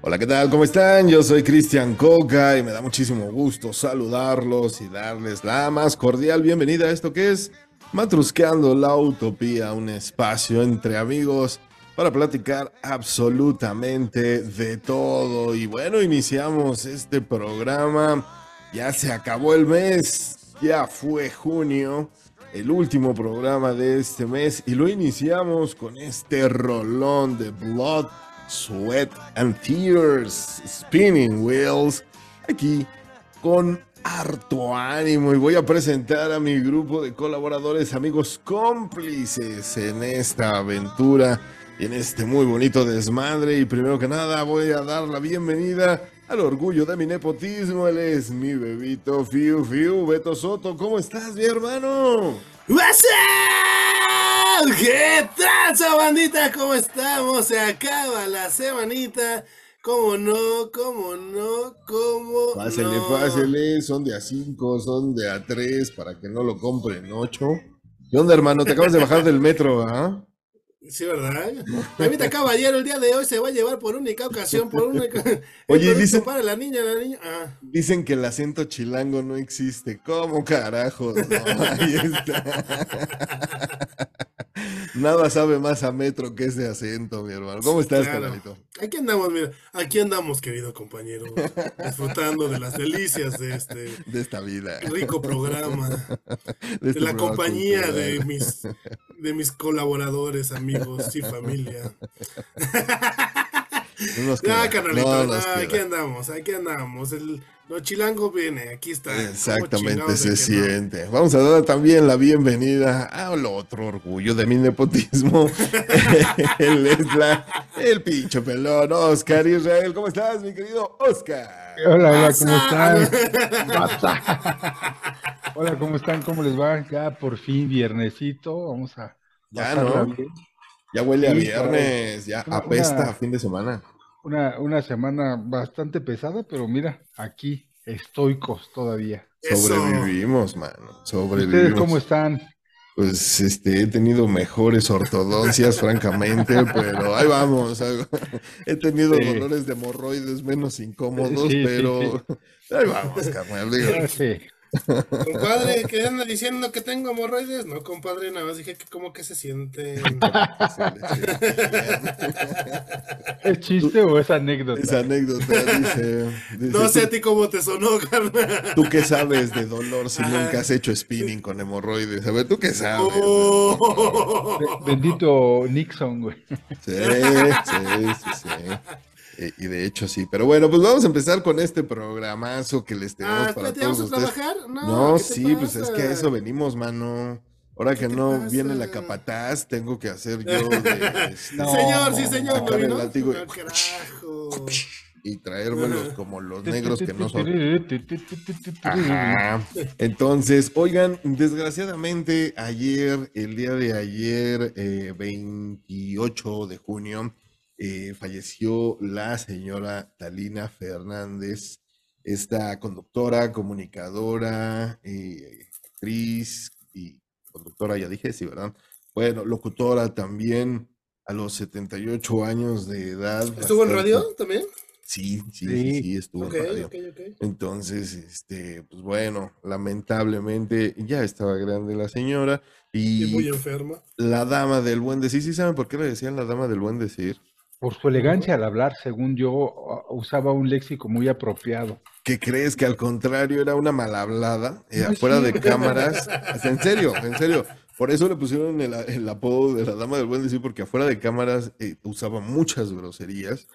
Hola, ¿qué tal? ¿Cómo están? Yo soy Cristian Coca y me da muchísimo gusto saludarlos y darles la más cordial bienvenida a esto que es Matrusqueando la Utopía, un espacio entre amigos para platicar absolutamente de todo. Y bueno, iniciamos este programa. Ya se acabó el mes, ya fue junio, el último programa de este mes y lo iniciamos con este rolón de Blood, Sweat and Tears, Spinning Wheels, aquí con harto ánimo y voy a presentar a mi grupo de colaboradores, amigos cómplices en esta aventura en este muy bonito desmadre. Y primero que nada voy a dar la bienvenida al orgullo de mi nepotismo. Él es mi bebito Fiu Fiu, Beto Soto. ¿Cómo estás, mi hermano? What's up? ¿Qué tranza, bandita? ¿Cómo estamos? Se acaba la semanita. ¿Cómo no? ¿Cómo no? ¿Cómo Pásele, no? pásele. Son de a 5, son de a 3 para que no lo compren 8. ¿Qué onda, hermano? Te acabas de bajar del metro, ¿ah? Sí, ¿verdad? Damita Caballero el día de hoy se va a llevar por única ocasión, por única... Oye, producto dice- para la niña, la niña... Ah. Dicen que el acento chilango no existe. ¿Cómo carajos? No, ahí está. Nada sabe más a metro que ese acento, mi hermano. ¿Cómo estás, Claro. carnalito? Aquí andamos, mira, aquí andamos, querido compañero, disfrutando de las delicias de este De esta vida. rico programa. De, de este la programa compañía cultural. de mis de mis colaboradores, amigos y familia. No nos canalito, no queda. aquí andamos, aquí andamos. El lo chilango viene, aquí está. ¿Cómo Exactamente se no? siente. Vamos a dar también la bienvenida al otro orgullo de mi nepotismo. Él es la, el pincho pelón, Oscar Israel. ¿Cómo estás, mi querido Oscar? Hola, hola, ¿cómo están? Hola, ¿cómo están? ¿Cómo les va? Ya por fin viernesito, vamos a Ya, ¿no? bien. Ya huele a viernes, ya Una- apesta una- a fin de semana. Una, una semana bastante pesada, pero mira, aquí estoicos todavía. Eso. Sobrevivimos, mano. ¿Ustedes Sobrevivimos. cómo están? Pues este, he tenido mejores ortodoncias, francamente, pero ahí vamos. He tenido Sí. dolores de hemorroides menos incómodos, Sí, sí, pero ahí vamos, carnal. digo. Compadre, ¿qué anda diciendo que tengo hemorroides? No, compadre, nada más dije que como que se siente. ¿Es chiste o es anécdota? Esa anécdota dice, dice, No sé a ¿tú, ti cómo te sonó, carnal. tú qué sabes de dolor si Ajá. nunca has hecho spinning con hemorroides. A ver, ¿tú qué sabes? Oh. Be- Bendito Nixon, güey. Sí, sí, sí, sí. Eh, Y de hecho sí, pero bueno, pues vamos a empezar con este programazo que les tenemos Ah, para espérate, ¿vamos todos a ustedes. trabajar? No, No, ¿qué te sí, pues es que a eso venimos, mano. Ahora ¿Qué que no viene la capataz, tengo que hacer yo de, No. Señor, sí, señor, ¿no Sacar el vino? látigo y- traérmelos como los negros que no son. Ajá. Entonces, oigan, desgraciadamente ayer, el día de ayer, eh, 28 de junio, eh, falleció la señora Talina Fernández, esta conductora, comunicadora, eh, actriz y conductora, ya dije, sí, ¿verdad? Bueno, locutora también a los 78 años de edad. ¿Estuvo en radio también? Sí, sí, sí, Sí. sí, estuvo Ok, en radio. ok, ok. Entonces, este, pues bueno, lamentablemente ya estaba grande la señora Y muy y enferma. la dama del buen decir, ¿sí saben por qué le decían la dama del buen decir? Por su elegancia al hablar, según yo, uh, usaba un léxico muy apropiado. ¿Qué crees que al contrario era una mal hablada eh, Ay, afuera sí. de cámaras? En serio, en serio. Por eso le pusieron el, el apodo de la dama del buen decir, porque afuera de cámaras eh, usaba muchas groserías.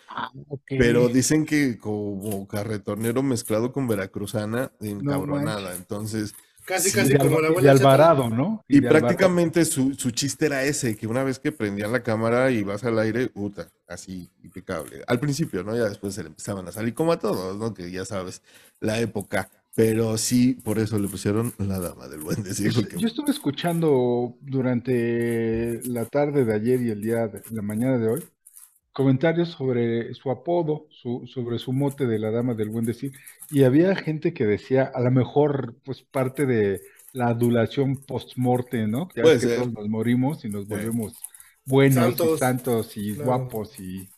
Pero dicen que como carretonero mezclado con veracruzana, encabronada. Entonces, Casi, Sí, casi de, como la de abuela Chata. Alvarado, ¿no? Y de Alvarado. prácticamente su, su chiste era ese, que una vez que prendían la cámara y vas al aire, puta, así, impecable. Al principio, ¿no? Ya después se le empezaban a salir como a todos, ¿no? Que ya sabes, la época. Pero sí, por eso le pusieron la dama del buen decir. Porque- yo estuve escuchando durante la tarde de ayer y el día de la mañana de hoy comentarios sobre su apodo, su, sobre su mote de la dama del buen decir, y había gente que decía, a lo mejor, pues parte de la adulación post-morte, ¿no? Ya Puede que ser. todos nos morimos y nos volvemos buenos Santos. y santos y Claro. guapos y...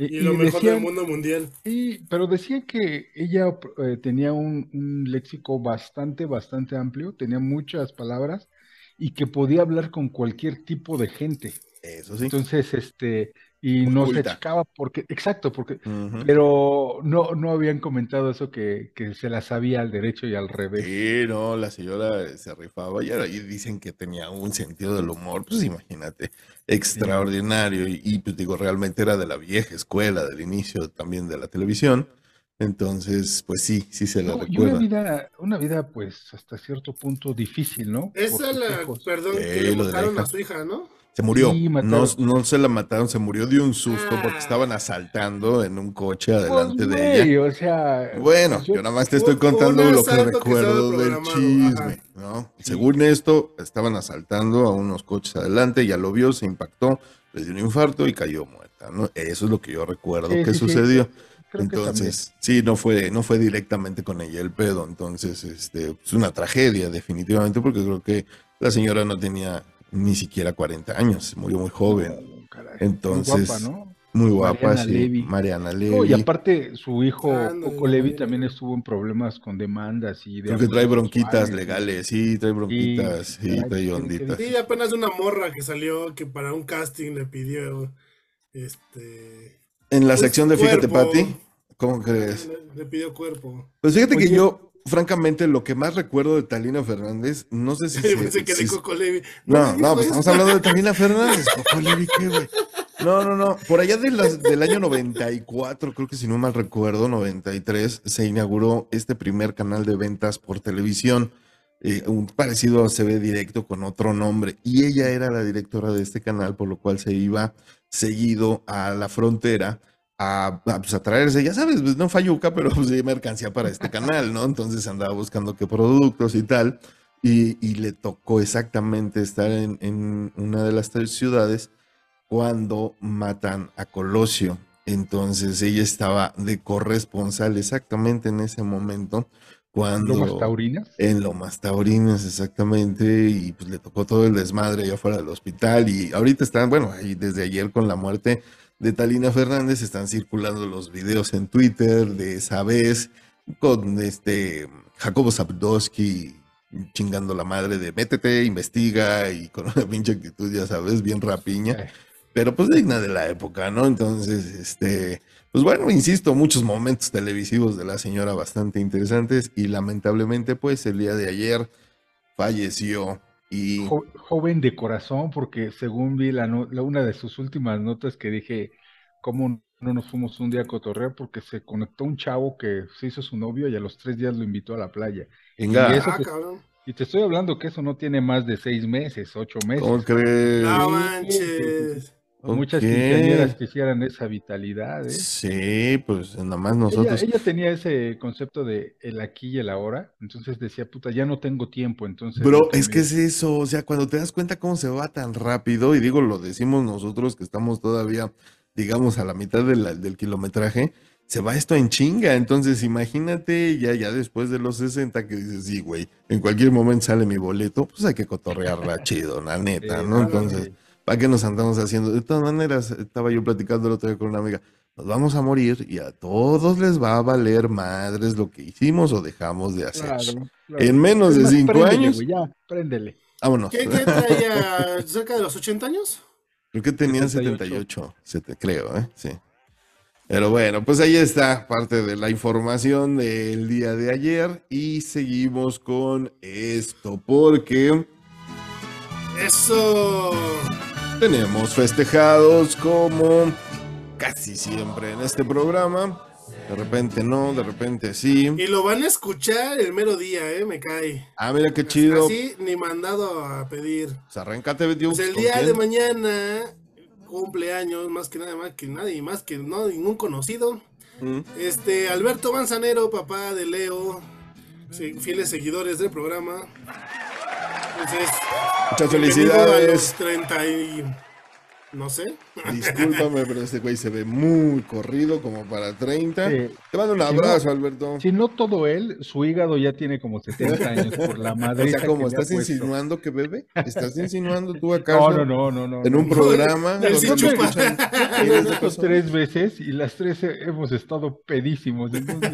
Y, lo mejor decían- del mundo mundial. Sí, pero decían que ella eh, tenía un, un léxico bastante, bastante amplio, tenía muchas palabras y que podía hablar con cualquier tipo de gente. Eso sí. Entonces, este, y no se culta. achicaba porque, exacto, porque, pero no, no habían comentado eso que, que se la sabía al derecho y al revés. Sí, no, la señora se rifaba y ahora y dicen que tenía un sentido del humor, pues imagínate, extraordinario y, y, pues digo, realmente era de la vieja escuela, del inicio también de la televisión, entonces, pues sí, sí se la No, y una recuerda. vida, una vida, pues, hasta cierto punto difícil, ¿no? Esa la, perdón, que le lo de la mataron hija. a su hija, ¿no? Se murió, Sí, no, no se la mataron, se murió de un susto porque Ah. estaban asaltando en un coche Pues, adelante de ella. o sea, Bueno, yo- yo nada más te estoy contando lo que recuerdo del chisme. ¿no? Según esto, estaban asaltando a unos coches adelante, ya lo vio, se impactó, le dio un infarto y cayó muerta, ¿no? Eso es lo que yo recuerdo Sí, que sí, sí, sucedió. creo. Entonces, sí, no fue, no fue directamente con ella el pedo, entonces, este, es una tragedia definitivamente porque creo que la señora no tenía ni siquiera 40 años, murió muy joven, Caray, entonces, muy guapa, ¿no? muy guapa, Mariana sí, Levy. Mariana No, Levy. y aparte, su hijo Coco Levi ándale. también estuvo en problemas con demandas y de Creo que trae bronquitas legales, sí, trae bronquitas, sí, trae ¿qué- onditas. Sí, apenas una morra que salió que para un casting le pidió este En la Pues, sección de Fíjate. Pati, ¿cómo crees? le, le pidió cuerpo. Pues fíjate que yo, francamente, lo que más recuerdo de Talina Fernández, no sé si... Pensé que de Coco Levi. No, no, pues eso. estamos hablando de Talina Fernández. Coco Levi, ¿qué, güey? No, no, no. Por allá de las- del año 94, creo que si no mal recuerdo, 93, se inauguró este primer canal de ventas por televisión, eh, un parecido a CB Directo con otro nombre. Y ella era la directora de este canal, por lo cual se iba seguido a la frontera a, a, pues, a traerse, ya sabes, pues, no falluca, pero pues sí, mercancía para este canal, ¿no? Entonces andaba buscando qué productos y tal. Y, y le tocó exactamente estar en, en una de las tres ciudades cuando matan a Colosio. Entonces ella estaba de corresponsal exactamente en ese momento cuando Lomas taurinas. en Lomas Taurinas exactamente y pues le tocó todo el desmadre allá fuera del hospital y ahorita están, bueno, ahí desde ayer con la muerte de Talina Fernández están circulando los videos en Twitter de esa vez con este Jacobo Zapdowski chingando la madre de métete, investiga y con una pinche actitud, ya sabes, bien rapiña pero pues digna de la época, ¿no? Entonces, este, pues bueno, insisto, muchos momentos televisivos de la señora bastante interesantes y lamentablemente, pues el día de ayer falleció y jo- joven de corazón, porque según vi la, no- la- una de sus últimas notas que dije, ¿cómo no nos fuimos un día a cotorrear? Porque se conectó un chavo que se hizo su novio y a los tres días lo invitó a la playa. venga, y eso Ah. Y te estoy hablando que eso no tiene más de seis meses, ocho meses. ¿cómo crees? No Sí, manches. Muchas quinceañeras quisieran esa vitalidad, ¿eh? Sí, pues nada más nosotros. ella tenía ese concepto de el aquí y el ahora, entonces decía, puta, ya no tengo tiempo, entonces... Bro, es que es eso, o sea, cuando te das cuenta cómo se va tan rápido, y digo, lo decimos nosotros que estamos todavía, digamos, a la mitad de la- del kilometraje, se va esto en chinga, entonces imagínate ya, ya después de los 60 que dices, sí, güey, en cualquier momento sale mi boleto, pues hay que cotorrearla chido, la neta, ¿no? Entonces. ¿Para qué nos andamos haciendo? De todas maneras, estaba yo platicando el otro día con una amiga, nos vamos a morir y a todos les va a valer madres lo que hicimos o dejamos de hacer. Claro, claro. En menos de cinco préndele, años, güey, ya, préndele. vámonos. ¿Qué, qué traía? ¿Cerca de los 80 años? Creo que tenían 78. 78, sete- creo, ¿eh? Sí. Pero bueno, pues ahí está parte de la información del día de ayer y seguimos con esto porque Eso. Tenemos festejados como casi siempre en este programa. De repente no, de repente sí. Y lo van a escuchar el mero día, ¿eh? Me cae. Ah, mira qué chido. Así ni mandado a pedir. Pues arráncate, Dios. Pues el ¿con día quién? de mañana, cumpleaños, más que nada, más que nadie, más que no, ningún conocido. Mm. Este, Alberto Manzanero, papá de Leo, fieles seguidores del programa. Entonces, Muchas bienvenido a los felicidades. 30 y No sé. Discúlpame, pero este güey se ve muy corrido, como para 30. Sí. Te mando un Si no- abrazo, Alberto. Si no todo él, su hígado ya tiene como 70 años por la O madre. sea, como estás insinuando que bebe, estás insinuando tú acá No, no, no, no, no. en un no. programa. Sí personas. tres veces y las tres he- hemos estado pedísimos. entonces-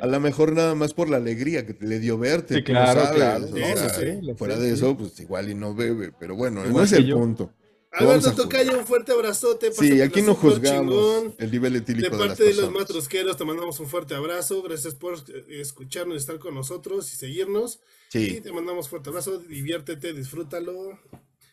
A lo mejor nada más por la alegría que te le dio verte. Sí, claro, sabes, claro. o Sí, sea, eso sí, lo fuera de sí. eso, pues igual y no bebe. Pero bueno, no es el yo. punto. Alberto. Tocayo, un fuerte abrazote. Sí, aquí no juzgamos chingón. el nivel De etílico de, las parte de, los matrosqueros te mandamos un fuerte abrazo. Gracias por eh, escucharnos y estar con nosotros y seguirnos. Y Sí. te mandamos un fuerte abrazo. Diviértete, disfrútalo.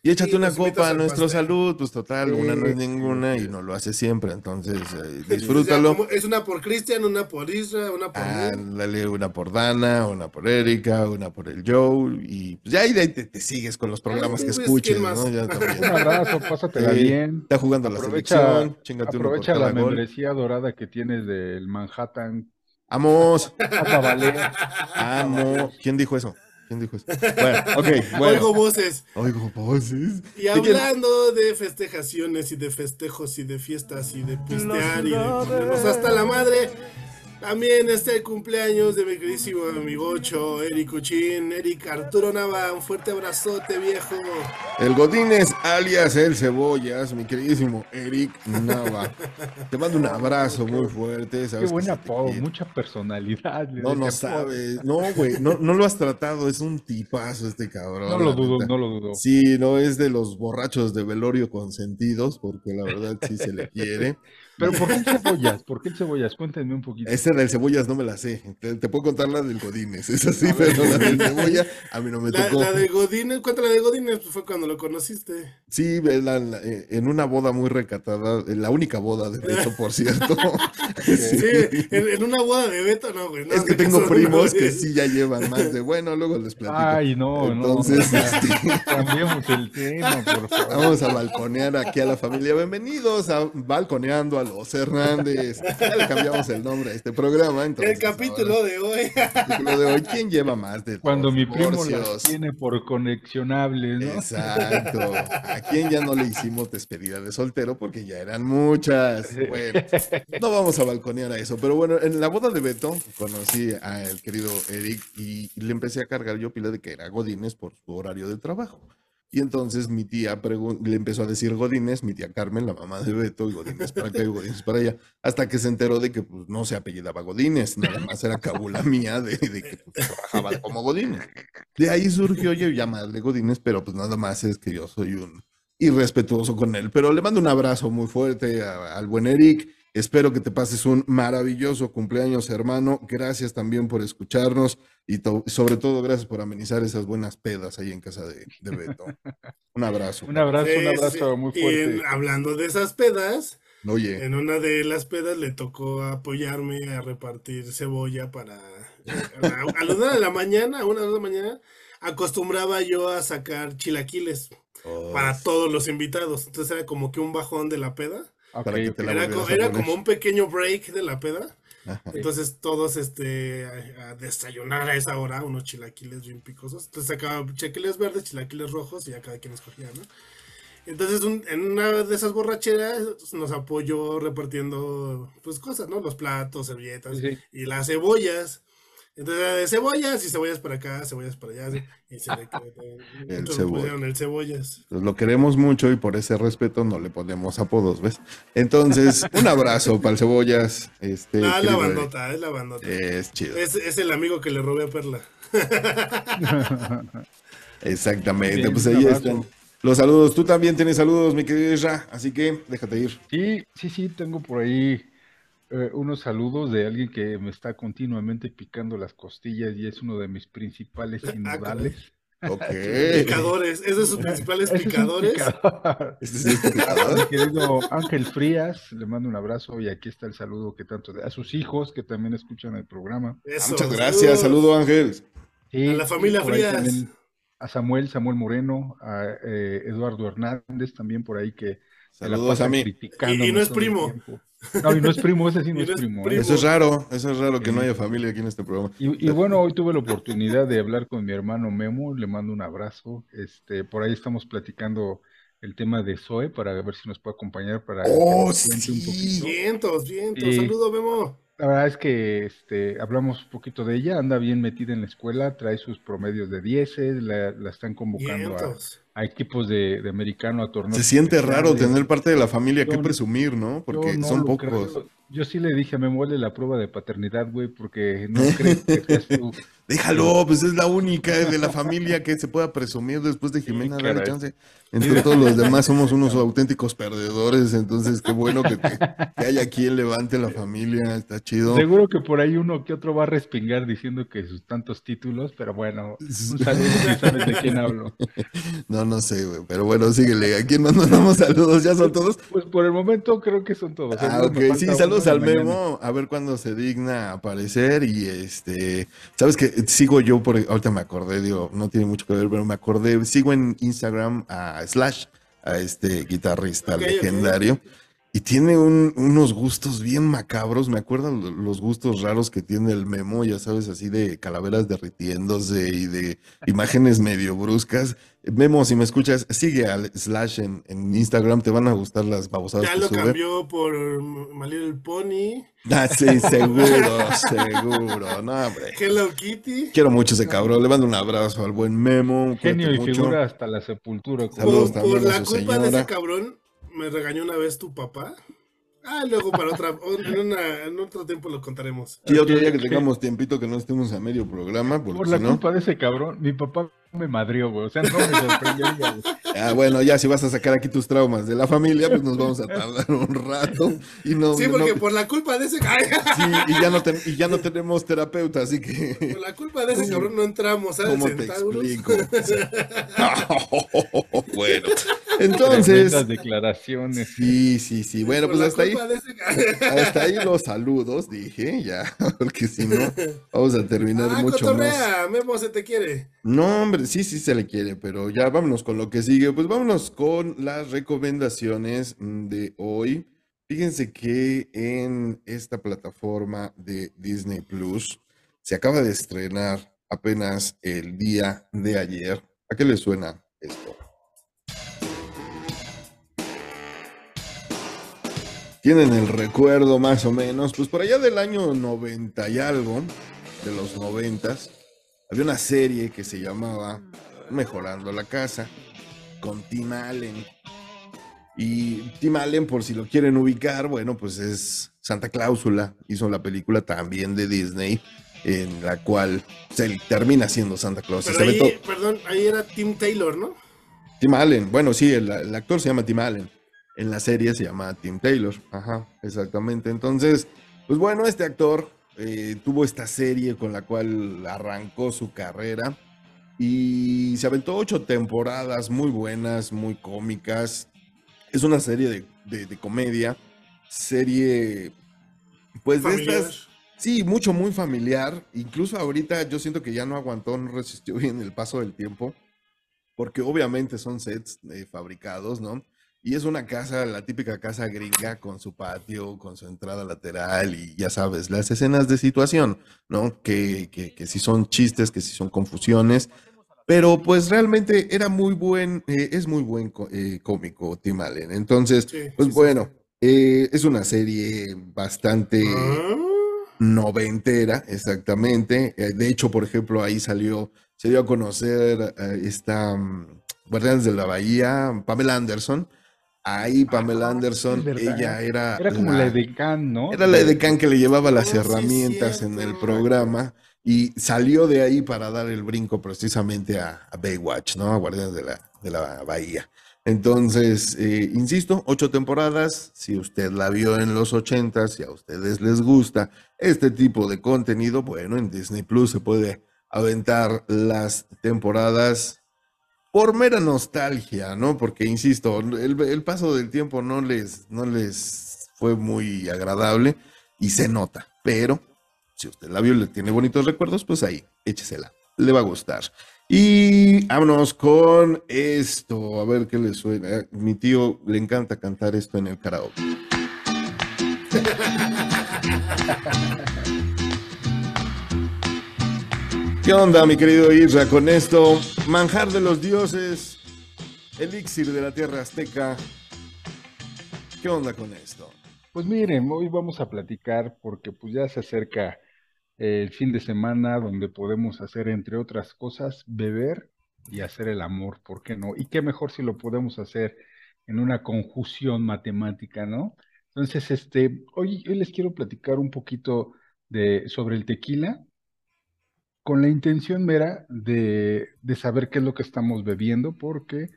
Y échate Sí, una copa a nuestro pastel. salud, pues total, una no es ninguna sí. y no lo hace siempre, entonces eh, disfrútalo. es una por Cristian, una por Isra, una por Ah, mí. dale una por Dana, una por Erika, una por el Joe y pues ya ahí de ahí te, te sigues con los programas que escuches. ¿no? Ya también. Un abrazo, pásatela Sí, bien. Está jugando la Aprovecha, selección, chingate aprovecha la gol. membresía dorada que tienes del Manhattan. Valer. amo. ¿Quién dijo eso? ¿Quién dijo eso? Bueno, ok, bueno. Oigo voces. Oigo voces. Y hablando de festejaciones y de festejos y de fiestas y de pistear y de ponernos hasta la madre, también está el cumpleaños de mi queridísimo amigocho Eric Uchín, Eric Arturo Nava, un fuerte abrazote viejo. El Godínez, alias el Cebollas, mi queridísimo Eric Nava. Te mando un abrazo muy fuerte. Qué sabes que buen apodo, mucha personalidad. le No, no sabes. No, güey, no, no lo has tratado. Es un tipazo este cabrón. No lo dudo, neta. no lo dudo. Sí, no es de los borrachos de velorio consentidos, porque la verdad sí se le quiere. Pero ¿por qué el cebollas? ¿Por qué el cebollas? Cuéntenme un poquito. Esa del cebollas no me la sé. Te, te puedo contar la del Godínez. Es así, pero la del cebolla a mí no me La, tocó. la de Godínez, ¿cuánto la de Godínez? Pues fue cuando lo conociste. Sí, la- la- eh, en una boda muy recatada, en la única boda de Beto, por cierto. Sí, en, en una boda de Beto, no, güey. no, Es que te tengo primos que sí ya llevan más de, bueno, luego les platico. Ay, no, Entonces, no. este, Cambiemos el tema, por favor. Vamos a balconear aquí a la familia. Bienvenidos a Balconeando a los Hernández. Ya le cambiamos el nombre a este programa. Entonces, El capítulo de hoy. el capítulo de hoy. ¿Quién lleva más de Cuando mi primo las tiene por conexionables, ¿no? Exacto. ¿A quién ya no le hicimos despedida de soltero? Porque ya eran muchas. Bueno, no vamos a balconear a eso. Pero bueno, en la boda de Beto conocí al querido Eric y le empecé a cargar yo pila de que era Godínez por su horario de trabajo. Y entonces mi tía le empezó a decir Godínez, mi tía Carmen, la mamá de Beto, y Godínez para acá y Godínez para allá, hasta que se enteró de que pues, no se apellidaba Godínez, nada más era cabula mía de, de que pues, trabajaba como Godínez. De ahí surgió yo llamarle Godínez, pero pues nada más es que yo soy un irrespetuoso con él. Pero le mando un abrazo muy fuerte a- al buen Eric. Espero que te pases un maravilloso cumpleaños, hermano. Gracias también por escucharnos y to- sobre todo gracias por amenizar esas buenas pedas ahí en casa de, de Beto. Un abrazo. Un abrazo, un abrazo muy Y fuerte. en- hablando de esas pedas, Oye, en una de las pedas le tocó apoyarme a repartir cebolla para a, a las nueve de la mañana, a una de la mañana, acostumbraba yo a sacar chilaquiles oh, para todos los invitados. Entonces era como que un bajón de la peda. Era, co- a era como un pequeño break de la peda. Ajá. Entonces todos este a, a desayunar a esa hora unos chilaquiles bien picosos. Entonces sacaba chilaquiles verdes, chilaquiles rojos y ya cada quien escogía, ¿no? Entonces un- en una de esas borracheras nos apoyó repartiendo pues cosas, ¿no? Los platos, servilletas sí. y las cebollas. Entonces de cebollas y cebollas para acá, cebollas para allá. Y se le El cebolla. el cebollas. Pues lo queremos mucho y por ese respeto no le ponemos apodos, ¿ves? Entonces, un abrazo para el Cebollas. Este, Ah, la bandota, es la bandota. Es chido. Es, es el amigo que le robé a Perla. Exactamente, Bien, pues ahí abrazo. están los saludos. Tú también tienes saludos, mi querido Isra, así que déjate ir. Sí, sí, sí, tengo por ahí eh, unos saludos de alguien que me está continuamente picando las costillas y es uno de mis principales Ah, sinodales. Ok. Picadores, es de sus principales es picadores. picador. Este es el Mi querido Ángel Frías, le mando un abrazo y aquí está el saludo que tanto a sus hijos que también escuchan el programa. Eso, muchas gracias, saludo Ángel. Sí, A la familia Frías. A Samuel, Samuel Moreno, a eh, Eduardo Hernández también por ahí que Saludos a mí. Y- y no es primo. No, y no es primo, ese sí no Y es no es primo. ¿eh? primo. Eso es raro, eso es raro que no haya familia aquí en este programa. Y, y bueno, hoy tuve la oportunidad de hablar con mi hermano Memo, le mando un abrazo. Este, por ahí estamos platicando el tema de Zoe para ver si nos puede acompañar para Oh, que nos cuente un sí. poquito. Vientos, vientos. Sí. Saludo, Memo. La verdad es que este, hablamos un poquito de ella, anda bien metida en la escuela, trae sus promedios de 10, la, la están convocando a, Vientos. a equipos de, de americano a torneos. Se siente raro tener parte de la familia que Yo- presumir, ¿no? Porque no son pocos. creo. Yo sí le dije, me muele la prueba de paternidad, güey, porque no creo que seas tú. Déjalo, pues es la única de la familia que se pueda presumir después de Jimena, dale caray. chance. Entre todos los demás somos unos auténticos perdedores, entonces qué bueno que, te- que haya quien levante la familia, está chido. Seguro que por ahí uno que otro va a respingar diciendo que sus tantos títulos, pero bueno, un saludo, sabes de quién hablo. No, no sé, güey, pero bueno, síguele. ¿A quién mandamos saludos? ¿Ya son todos? Pues por el momento creo que son todos. Ah, ok, sí, saludos al. Memo, a ver cuándo se digna aparecer y este, sabes que sigo yo por, ahorita me acordé, digo, no tiene mucho que ver, pero me acordé, sigo en Instagram a Slash, a este guitarrista legendario, y tiene un- unos gustos bien macabros, me acuerdo lo- los gustos raros que tiene el Memo, ya sabes, así de calaveras derritiéndose y de imágenes medio bruscas. Memo, si me escuchas, sigue al Slash en, en Instagram, te van a gustar las babosadas Ya que lo sube. cambió por My Little Pony, Ah, sí, seguro, seguro. No, hombre. Hello Kitty. Quiero mucho ese cabrón. Le mando un abrazo al buen Memo. Genio y mucho. figura hasta la sepultura. Saludos Por, también por a la su culpa de ese cabrón, me regañó una vez tu papá. Ah, luego para otra, en, una- en otro tiempo lo contaremos. Sí, otro día que tengamos tiempito que no estemos a medio programa, porque Por la si no. culpa de ese cabrón, mi papá me madrió, güey. O sea, no me sorprendería, güey. Ah, bueno, ya si vas a sacar aquí tus traumas de la familia, pues nos vamos a tardar un rato. Y no, Sí, no- porque por la culpa de ese sí, y ya no ten- y ya no tenemos terapeuta, así que. por la culpa de ese cabrón no entramos al ¿Cómo te explico? bueno, entonces. Tremendas declaraciones. Sí, sí, sí. Bueno, Por pues hasta ahí. ese cabrón. Hasta ahí los saludos, dije, ya, porque si no, vamos a terminar Ah, mucho más. Memo se te quiere. No, hombre, sí, sí se le quiere, pero ya vámonos con lo que sigue. Pues vámonos con las recomendaciones mm, de hoy. Fíjense que en esta plataforma de Disney Plus se acaba de estrenar apenas el día de ayer. ¿A qué le suena esto? tienen el recuerdo más o menos, pues por allá del año 90 y algo, de los 90, había una serie que se llamaba Mejorando la Casa, con Tim Allen. Y Tim Allen, por si lo quieren ubicar, bueno, pues es Santa Cláusula, hizo la película también de Disney, en la cual se termina siendo Santa Claus. Pero ahí, todo- perdón, ahí era Tim Taylor, ¿no? Tim Allen, bueno, sí, el, el actor se llama Tim Allen. En la serie se llama Tim Taylor. Ajá, exactamente. Entonces, pues bueno, este actor eh, tuvo esta serie con la cual arrancó su carrera y se aventó ocho temporadas muy buenas, muy cómicas. Es una serie de, de- de comedia, serie, pues de Familiar. estas, sí, mucho, muy familiar. Incluso ahorita yo siento que ya no aguantó, no resistió bien el paso del tiempo porque obviamente son sets eh, fabricados, ¿no? Y es una casa, la típica casa gringa con su patio, con su entrada lateral y ya sabes, las escenas de situación, ¿no? Que, que, que sí son chistes, que sí son confusiones, pero pues realmente era muy buen, eh, es muy buen co- eh, cómico Tim Allen. Entonces, Sí, pues sí, sí. bueno, eh, es una serie bastante Ah, noventera, exactamente. Eh, De hecho, por ejemplo, ahí salió, se dio a conocer eh, esta mm, Guardianes de la Bahía, Pamela Anderson. Ahí Pamela Ah, Anderson, es verdad. ella era, Era como la edecán, ¿no? era la edecán que le llevaba las Oh, sí, herramientas en el programa y salió de ahí para dar el brinco precisamente a, Baywatch, ¿no? A Guardianes de la, de la Bahía. Entonces, eh, insisto, ocho temporadas. Si usted la vio en los ochentas, si a ustedes les gusta este tipo de contenido, bueno, en Disney Plus se puede aventar las temporadas por mera nostalgia, ¿no? Porque, insisto, el, el paso del tiempo no les, no les fue muy agradable y se nota, pero si usted la vio le tiene bonitos recuerdos, pues ahí, échesela, le va a gustar. Y vámonos con esto, a ver qué le suena. Mi tío le encanta cantar esto en el karaoke. ¿Qué onda, mi querido Isra, con esto? Manjar de los dioses. elixir de la tierra azteca. ¿Qué onda con esto? Pues miren, hoy vamos a platicar porque pues ya se acerca el fin de semana donde podemos hacer, entre otras cosas, beber y hacer el amor, ¿por qué no? Y qué mejor si lo podemos hacer en una conjunción matemática, ¿no? Entonces, este, hoy, les quiero platicar un poquito de, sobre el tequila, con la intención mera de, de saber qué es lo que estamos bebiendo, porque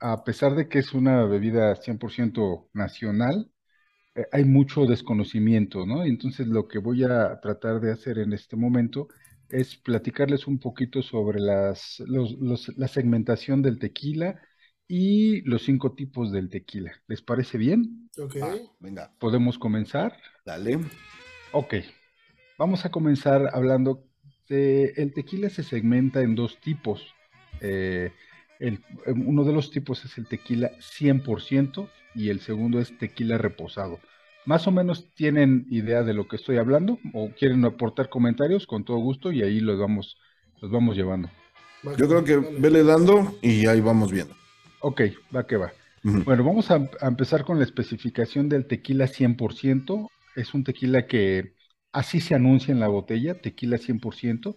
a pesar de que es una bebida 100% nacional, hay mucho desconocimiento, ¿no? Entonces lo que voy a tratar de hacer en este momento es platicarles un poquito sobre las, los- los- la segmentación del tequila y los cinco tipos del tequila. ¿Les parece bien? Ok. Venga, ¿Podemos comenzar? dale. Ok, vamos a comenzar hablando de el tequila se segmenta en dos tipos. Eh, el- uno de los tipos es el tequila 100% y el segundo es tequila reposado. Más o menos tienen idea de lo que estoy hablando o quieren aportar comentarios con todo gusto y ahí los vamos, los vamos llevando. Va Yo creo que vele dando y ahí vamos viendo. Ok, va que va. Bueno, vamos a, a empezar con la especificación del tequila 100%. Es un tequila que así se anuncia en la botella, tequila 100%,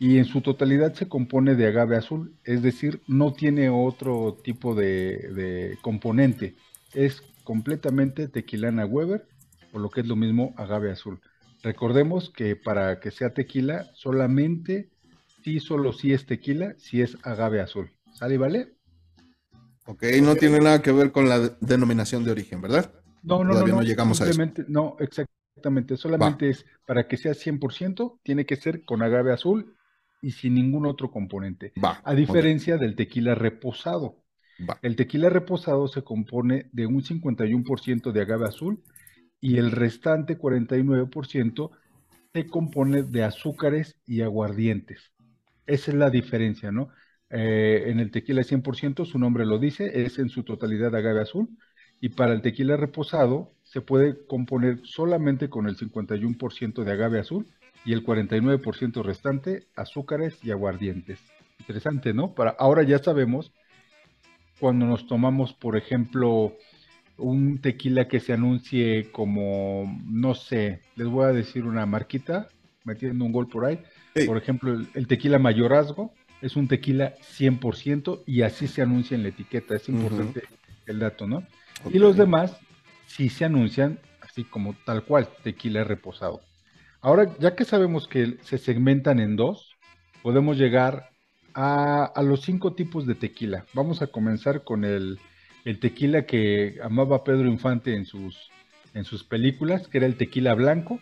y en su totalidad se compone de agave azul, es decir, no tiene otro tipo de, de componente. Es completamente tequilana Weber, o lo que es lo mismo agave azul. Recordemos que para que sea tequila, solamente, sí, solo si es tequila, si es agave azul. ¿Sale y vale? Ok, no tiene nada que ver con la de- denominación de origen, ¿verdad? No, no, Todavía no, no no, llegamos a eso. simplemente, no, exactamente, solamente es para que sea 100%, tiene que ser con agave azul y sin ningún otro componente, Va. a diferencia del tequila reposado. El tequila reposado se compone de un 51% de agave azul y el restante 49% se compone de azúcares y aguardientes. Esa es la diferencia, ¿no? Eh, en el tequila 100%, su nombre lo dice, es en su totalidad agave azul, y para el tequila reposado se puede componer solamente con el 51% de agave azul y el 49% restante azúcares y aguardientes. Interesante, ¿no? Para, ahora ya sabemos cuando nos tomamos, por ejemplo, un tequila que se anuncie como, no sé, les voy a decir una marquita, metiendo un gol por ahí. Sí. Por ejemplo, el, el tequila mayorazgo es un tequila 100% y así se anuncia en la etiqueta. Es importante el dato, ¿no? Y los demás sí se anuncian así como tal cual, tequila reposado. Ahora, ya que sabemos que se segmentan en dos, podemos llegar a, a los cinco tipos de tequila. Vamos a comenzar con el, el tequila que amaba Pedro Infante en sus, en sus películas, que era el tequila blanco,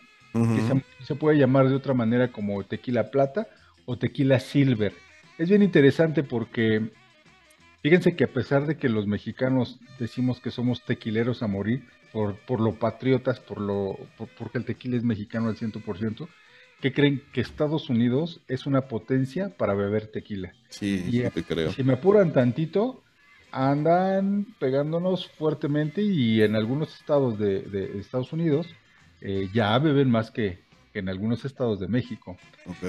que se, se puede llamar de otra manera como tequila plata o tequila silver. Es bien interesante porque fíjense que a pesar de que los mexicanos decimos que somos tequileros a morir, por, por lo patriotas, por lo, por- porque el tequila es mexicano al 100%, que creen que Estados Unidos es una potencia para beber tequila. Sí, Y, sí te creo. Si me apuran tantito, andan pegándonos fuertemente y en algunos estados de, de Estados Unidos eh, ya beben más que, que en algunos estados de México.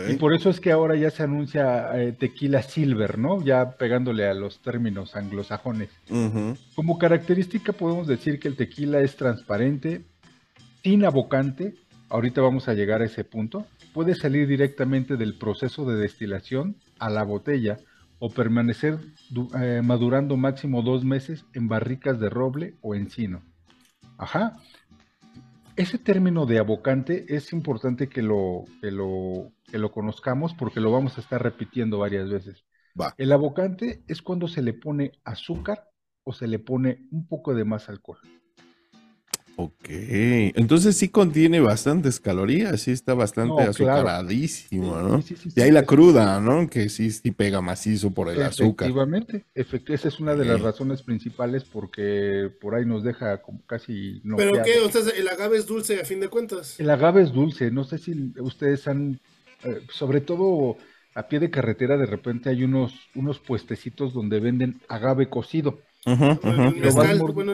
Y por eso es que ahora ya se anuncia eh, tequila silver, ¿no? Ya pegándole a los términos anglosajones. Como característica podemos decir que el tequila es transparente, sin abocante, ahorita vamos a llegar a ese punto, puede salir directamente del proceso de destilación a la botella o permanecer eh, madurando máximo dos meses en barricas de roble o encino. Ajá. Ese término de abocante es importante que lo, que lo, que lo conozcamos porque lo vamos a estar repitiendo varias veces. Va. El abocante es cuando se le pone azúcar o se le pone un poco de más alcohol. Ok. Entonces sí contiene bastantes calorías, sí está bastante No, claro. azucaradísimo, ¿no? Sí, sí, sí, Y sí, la cruda, ¿no? Que sí, sí pega macizo por el azúcar. Efectivamente, efecti- esa es una de las razones principales porque por ahí nos deja como casi ¿Pero noqueados. qué? O sea, el agave es dulce a fin de cuentas. El agave es dulce, no sé si ustedes han, eh, sobre todo a pie de carretera, de repente hay unos, unos puestecitos donde venden agave cocido. Vas mezcal, mord- bueno,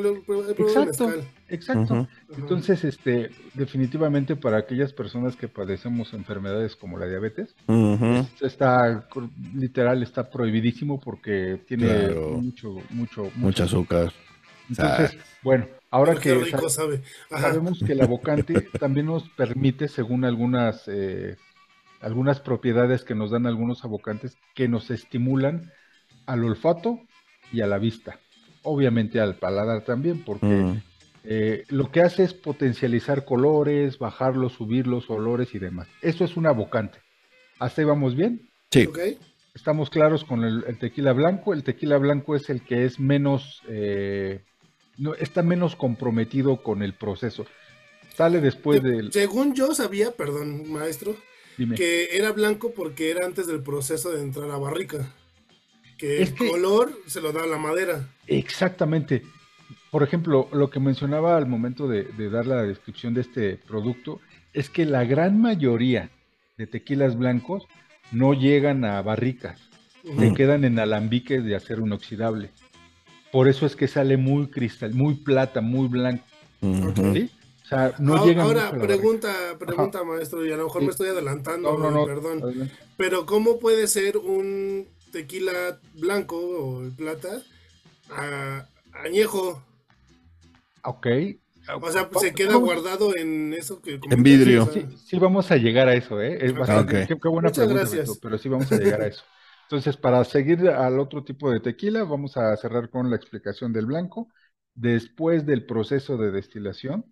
Exacto, mezcal. exacto. Ajá. Entonces, este, definitivamente para aquellas personas que padecemos enfermedades como la diabetes, ujú. está literal, está prohibidísimo porque tiene Claro. mucho, mucho, Mucho azúcar. Entonces, bueno, ahora que rico sabe. Sabemos que el abocante también nos permite, según algunas, eh, algunas propiedades que nos dan algunos abocantes, que nos estimulan al olfato y a la vista. Obviamente al paladar también, porque Mm. eh, lo que hace es potencializar colores, bajarlos, subirlos, olores y demás. Eso es un abocante. ¿Hasta ahí vamos bien? Sí. Ok. Estamos claros con el, el tequila blanco. El tequila blanco es el que es menos, eh, no, está menos comprometido con el proceso. Sale después del... Según yo sabía, perdón, maestro, Dime. que era blanco porque era antes del proceso de entrar a barrica. Que el color se lo da la madera. Exactamente. Por ejemplo, lo que mencionaba al momento de, de dar la descripción de este producto es que la gran mayoría de tequilas blancos no llegan a barricas, Ujú. se quedan en alambiques de acero inoxidable. Por eso es que sale muy cristal, muy plata, muy blanco. O sea, no Ah, llega Ahora, mucho a la pregunta, pregunta, maestro, y a lo mejor Sí. me estoy adelantando, barrica. No, no, no. perdón. adelante. Pero ¿cómo puede ser un tequila blanco o plata a- añejo? Ok. O sea, pues, se queda guardado en eso que... En vidrio. Sí, sí vamos a llegar a eso, ¿eh? Es bastante- qué, qué buena Muchas pregunta, gracias. Beto, pero sí vamos a llegar a eso. Entonces, para seguir al otro tipo de tequila, vamos a cerrar con la explicación del blanco. Después del proceso de destilación,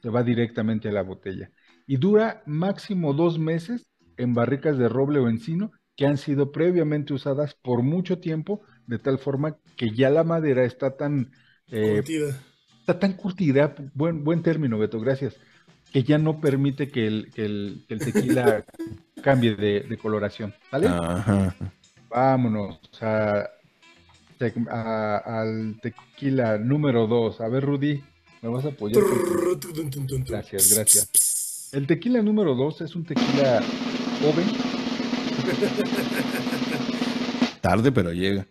se va directamente a la botella. Y dura máximo dos meses en barricas de roble o encino que han sido previamente usadas por mucho tiempo, de tal forma que ya la madera está tan... eh, curtida. está tan curtida, buen, buen término, Beto, gracias, que ya no permite que el, que el, que el tequila cambie de, de coloración, ¿vale? Ajá. Vámonos a, al tequila número 2. A ver, Rudy, ¿me vas a apoyar? Gracias, gracias. El tequila número 2 es un tequila joven. Tarde, pero llega.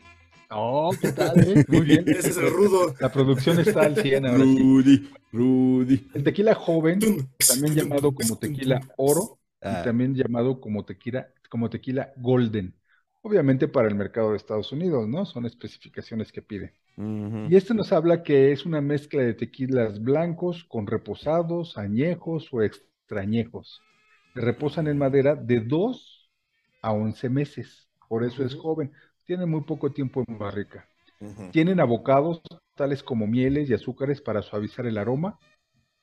Oh, ¿qué tal? eh? Muy bien. Ese es el rudo. La producción está al 100 ahora sí. Rudy, Rudy. El tequila joven, también llamado como tequila oro, Ah, y también llamado como tequila, como tequila golden. Obviamente para el mercado de Estados Unidos, ¿no? Son especificaciones que pide. ujú. Y este nos habla que es una mezcla de tequilas blancos con reposados, añejos o extrañejos. Reposan en madera de 2 a 11 meses. Por eso es joven. Tiene muy poco tiempo en barrica. Tienen abocados tales como mieles y azúcares para suavizar el aroma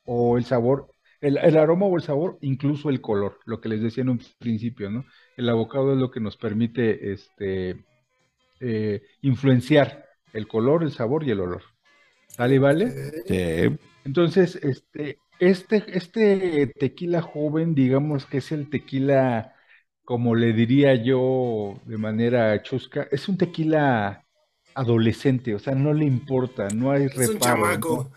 o el sabor, el, el aroma o el sabor, incluso el color, lo que les decía en un principio, ¿no? El abocado es lo que nos permite este, eh, influenciar el color, el sabor y el olor. ¿Sale y vale? Sí. Entonces, este, este, este tequila joven, digamos que es el tequila, como le diría yo de manera chusca, es un tequila adolescente, o sea, no le importa, no hay Es un reparo, chamaco.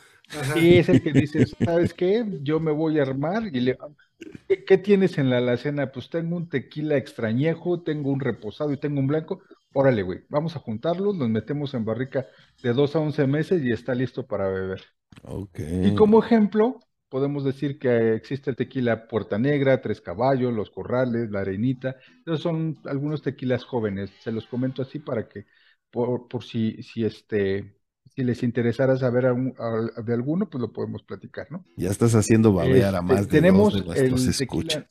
Sí, es el que dice, ¿sabes qué? Yo me voy a armar y le... ¿Qué, qué tienes en la alacena? Pues tengo un tequila extrañejo, tengo un reposado y tengo un blanco. Órale, güey, vamos a juntarlos, los metemos en barrica de 2 a 11 meses y está listo para beber. Ok. Y como ejemplo, podemos decir que existe el tequila Puerta Negra, Tres Caballos, Los Corrales, La Arenita. Esos son algunos tequilas jóvenes. Se los comento así para que, por, por si, si, este, si les interesara saber de alguno, pues lo podemos platicar, ¿no? Ya estás haciendo babear a Este, más de tenemos dos de el nuestros tequila,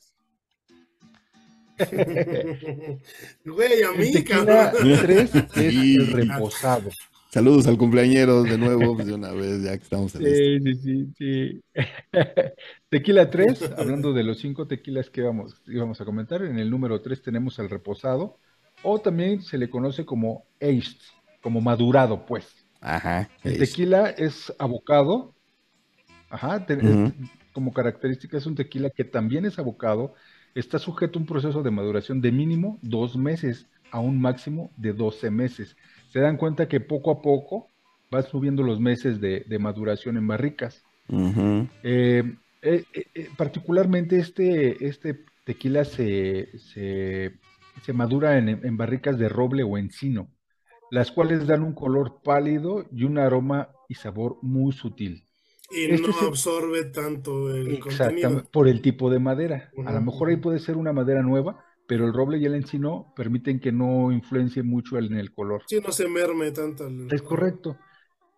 Güey, a el mí, tequila cabrón. 3 es el reposado. Saludos al cumpleañero de nuevo, pues, de una vez, ya que estamos en esto. Sí, sí, sí, sí. Tequila 3, hablando de los cinco tequilas que íbamos, íbamos a comentar, en el número 3 tenemos el reposado, o también se le conoce como aged, como madurado, pues. Ajá. El tequila es abocado, ajá, te- Ujú. es- como característica es un tequila que también es abocado, está sujeto a un proceso de maduración de mínimo dos meses a un máximo de 12 meses. Se dan cuenta que poco a poco va subiendo los meses de, de maduración en barricas. Eh, eh, eh, eh, particularmente este, este tequila se, se, se madura en, en barricas de roble o encino. las cuales dan un color pálido y un aroma y sabor muy sutil. Y Este no es el- absorbe tanto el Exactamente, contenido. por el tipo de madera. A lo mejor ahí puede ser una madera nueva, pero el roble y el encino permiten que no influencie mucho en el color. Sí, no se merme tanto. el- Es correcto.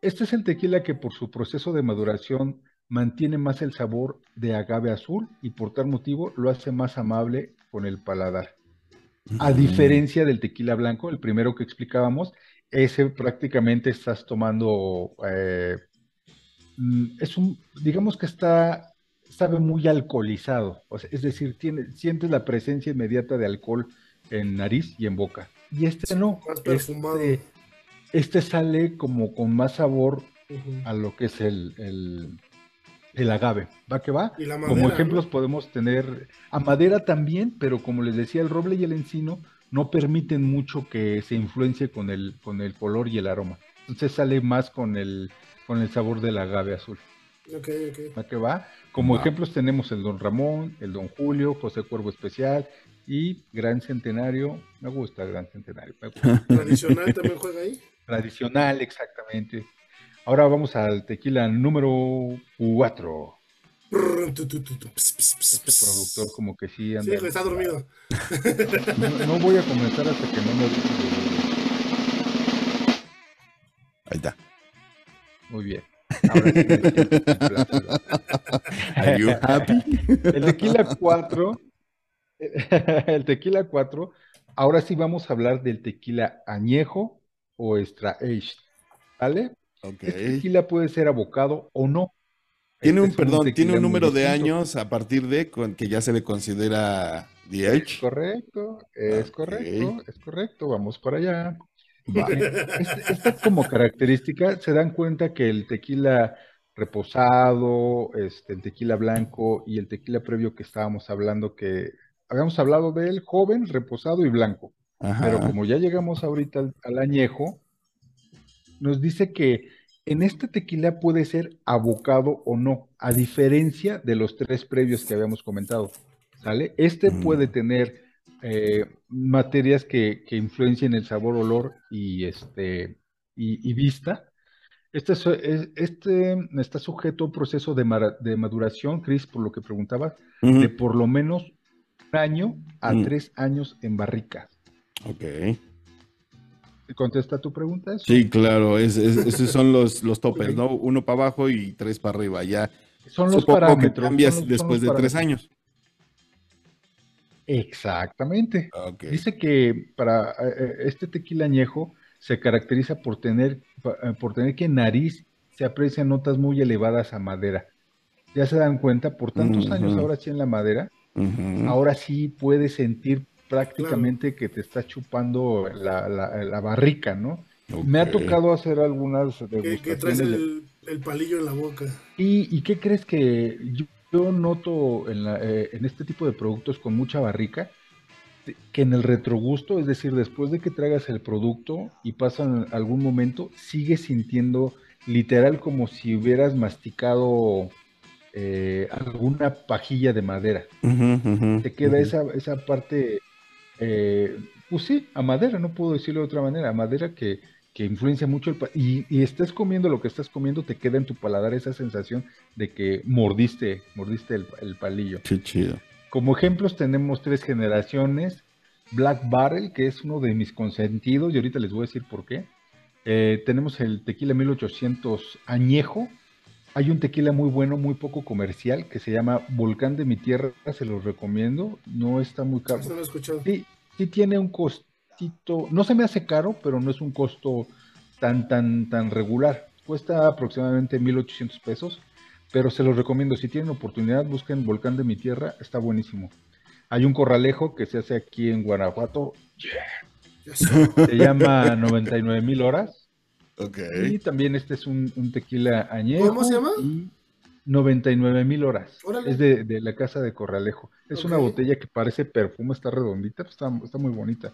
Este es el tequila que por su proceso de maduración mantiene más el sabor de agave azul y por tal motivo lo hace más amable con el paladar. A diferencia del tequila blanco, el primero que explicábamos, ese prácticamente estás tomando, eh, mm, es un, digamos que está, sabe muy alcoholizado, o sea, es decir, tiene, sientes la presencia inmediata de alcohol en nariz y en boca. Y este no, Más perfumado. este, este sale como con más sabor a lo que es el, el, el agave. ¿Va que va? Y la como madera, ejemplos ¿no? podemos tener a madera también, pero como les decía, el roble y el encino no permiten mucho que se influencie con el, con el color y el aroma. Entonces sale más con el, con el sabor del agave azul. Ok, ok. ¿Va que va? Como ejemplos tenemos el Don Ramón, el Don Julio, José Cuervo Especial y Gran Centenario. Me gusta Gran Centenario. gusta. Tradicional también juega ahí. Tradicional, exactamente. Ahora vamos al tequila número 4. Brrr, tu, tu, tu, tu, ps, ps, ps, Este productor como que sí Sí, anda. güey, está dormido. No, no voy a comenzar hasta que no me... Ahí está. Muy bien. Are you happy? El tequila 4, el tequila 4, ahora sí vamos a hablar del tequila añejo o extra aged, ¿vale? Ok. Este tequila puede ser abocado o no. Tiene Este un, es perdón, tiene un número de años a partir de con que ya se le considera the Es age. correcto, es Ok. correcto, es correcto, vamos para allá. Va. Este- Esta como característica, se dan cuenta que el tequila reposado, este, el tequila blanco y el tequila previo que estábamos hablando, que habíamos hablado del joven, reposado y blanco. Ajá. Pero como ya llegamos ahorita al, al añejo, nos dice que en este tequila puede ser abocado o no, a diferencia de los tres previos que habíamos comentado. ¿Sale? Este Mm. puede tener eh, materias que, que influencien el sabor, olor y, este, y, y vista. Este, es- es- este está sujeto a un proceso de, mara- de maduración, Chris, por lo que preguntabas, de por lo menos un año a tres años en barrica. Ok. ¿Contesta tu pregunta? eso? Sí, claro, es, es- esos son los, los topes, ¿no? Uno para abajo y tres para arriba. Ya Son los supongo que parámetros. cambias son los- son después los de tres años. Exactamente. Ok. Dice que para eh, eh, este tequila añejo se caracteriza por tener, eh, por tener que en nariz se aprecian notas muy elevadas a madera. Ya se dan cuenta, por tantos años ahora sí en la madera, ahora sí puedes sentir prácticamente que te está chupando la, la- la barrica, ¿no? Me ha tocado hacer algunas traes degustaciones de- el, el palillo en la boca. ¿Y, y qué crees que yo, yo noto en, la- eh, en este tipo de productos con mucha barrica? Que en el retrogusto, es decir, después de que tragas el producto y pasan algún momento, sigues sintiendo literal como si hubieras masticado eh, alguna pajilla de madera. Te queda esa, esa parte, eh, pues sí, a madera, no puedo decirlo de otra manera, a madera que, que influencia mucho el y, y estés comiendo lo que estás comiendo, te queda en tu paladar esa sensación de que mordiste, mordiste el, el palillo. Qué chido. Como ejemplos tenemos tres generaciones, Black Barrel, que es uno de mis consentidos, y ahorita les voy a decir por qué. Eh, tenemos el tequila 1800 añejo. Hay un tequila muy bueno, muy poco comercial, que se llama Volcán de mi Tierra, se los recomiendo. No está muy caro. Eso no lo he escuchado. Sí, sí tiene un no se me hace caro, pero no es un costo tan, tan, tan regular. Cuesta aproximadamente 1.800 pesos, pero se los recomiendo. Si tienen oportunidad, busquen Volcán de mi Tierra, está buenísimo. Hay un corralejo que se hace aquí en Guanajuato, se llama 99 mil horas. Ok. Y también este es un, un tequila añejo. ¿Cómo se llama? Y 99 mil horas. Órale. Es de, de la casa de Corralejo. Es una botella que parece perfume, está redondita, está, está muy bonita.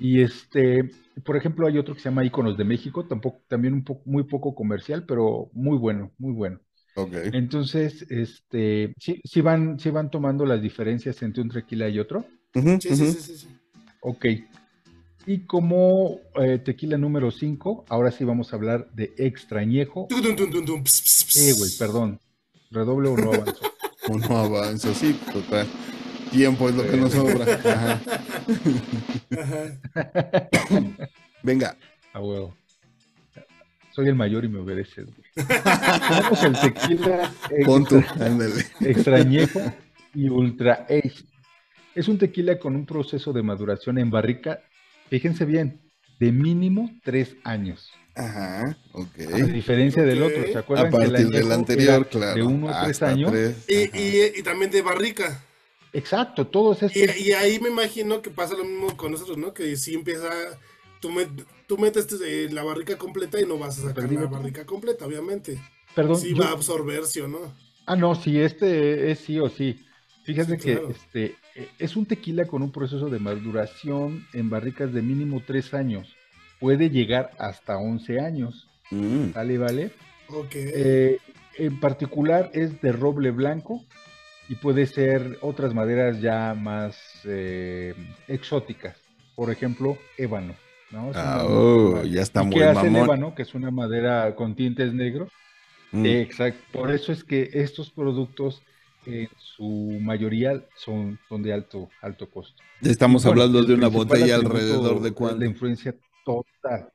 Y este, por ejemplo, hay otro que se llama Iconos de México, tampoco, también un poco, muy poco comercial, pero muy bueno, muy bueno. Ok. Entonces, este, sí, sí van, sí van tomando las diferencias entre un tequila y otro. Ujú, Sí, sí, ujú. ¿Mm? sí, sí, sí. Ok. Y como eh, tequila número 5, ahora sí vamos a hablar de extrañejo. Tum, tum, tum, tum, ps, ps, ps. Eh, güey, perdón. Redoble o no avanzo. O no avanzo, sí, total. Tiempo es lo que nos sobra. Ajá. Venga. A huevo. Soy el mayor y me obedeces, güey. Tenemos el tequila extra- extrañejo y ultra age. Es un tequila con un proceso de maduración en barrica, fíjense bien, de mínimo tres años. Ajá, ok. A diferencia del otro, ¿se A acuerdan el partir del anterior, claro. De uno a tres años. tres, Y, ajá. y, y también de barrica. Exacto, todos Y, estos. y ahí me imagino que pasa lo mismo con nosotros, ¿no? Que si empieza, tú, met- tú metes eh, la barrica completa y no vas a sacar Perdí, la barrica completa, obviamente. Perdón, Sí yo- va a absorber, ¿sí o no? Ah, no, sí, este es sí o sí. Fíjense Sí, que claro. este es un tequila con un proceso de maduración en barricas de mínimo tres años. Puede llegar hasta 11 años. Mm, ¿Sale, vale? Ok. Eh, en particular es de roble blanco y puede ser otras maderas ya más eh, exóticas. Por ejemplo, ébano. ¿no? Es Ah, oh, ya está ¿Y muy qué hace el ébano? Que es una madera con tintes negros. Mm, Exacto. Por eso es que estos productos en su mayoría son, son de alto, alto costo. Estamos bueno, hablando de una botella alrededor de cuánto. La influencia total.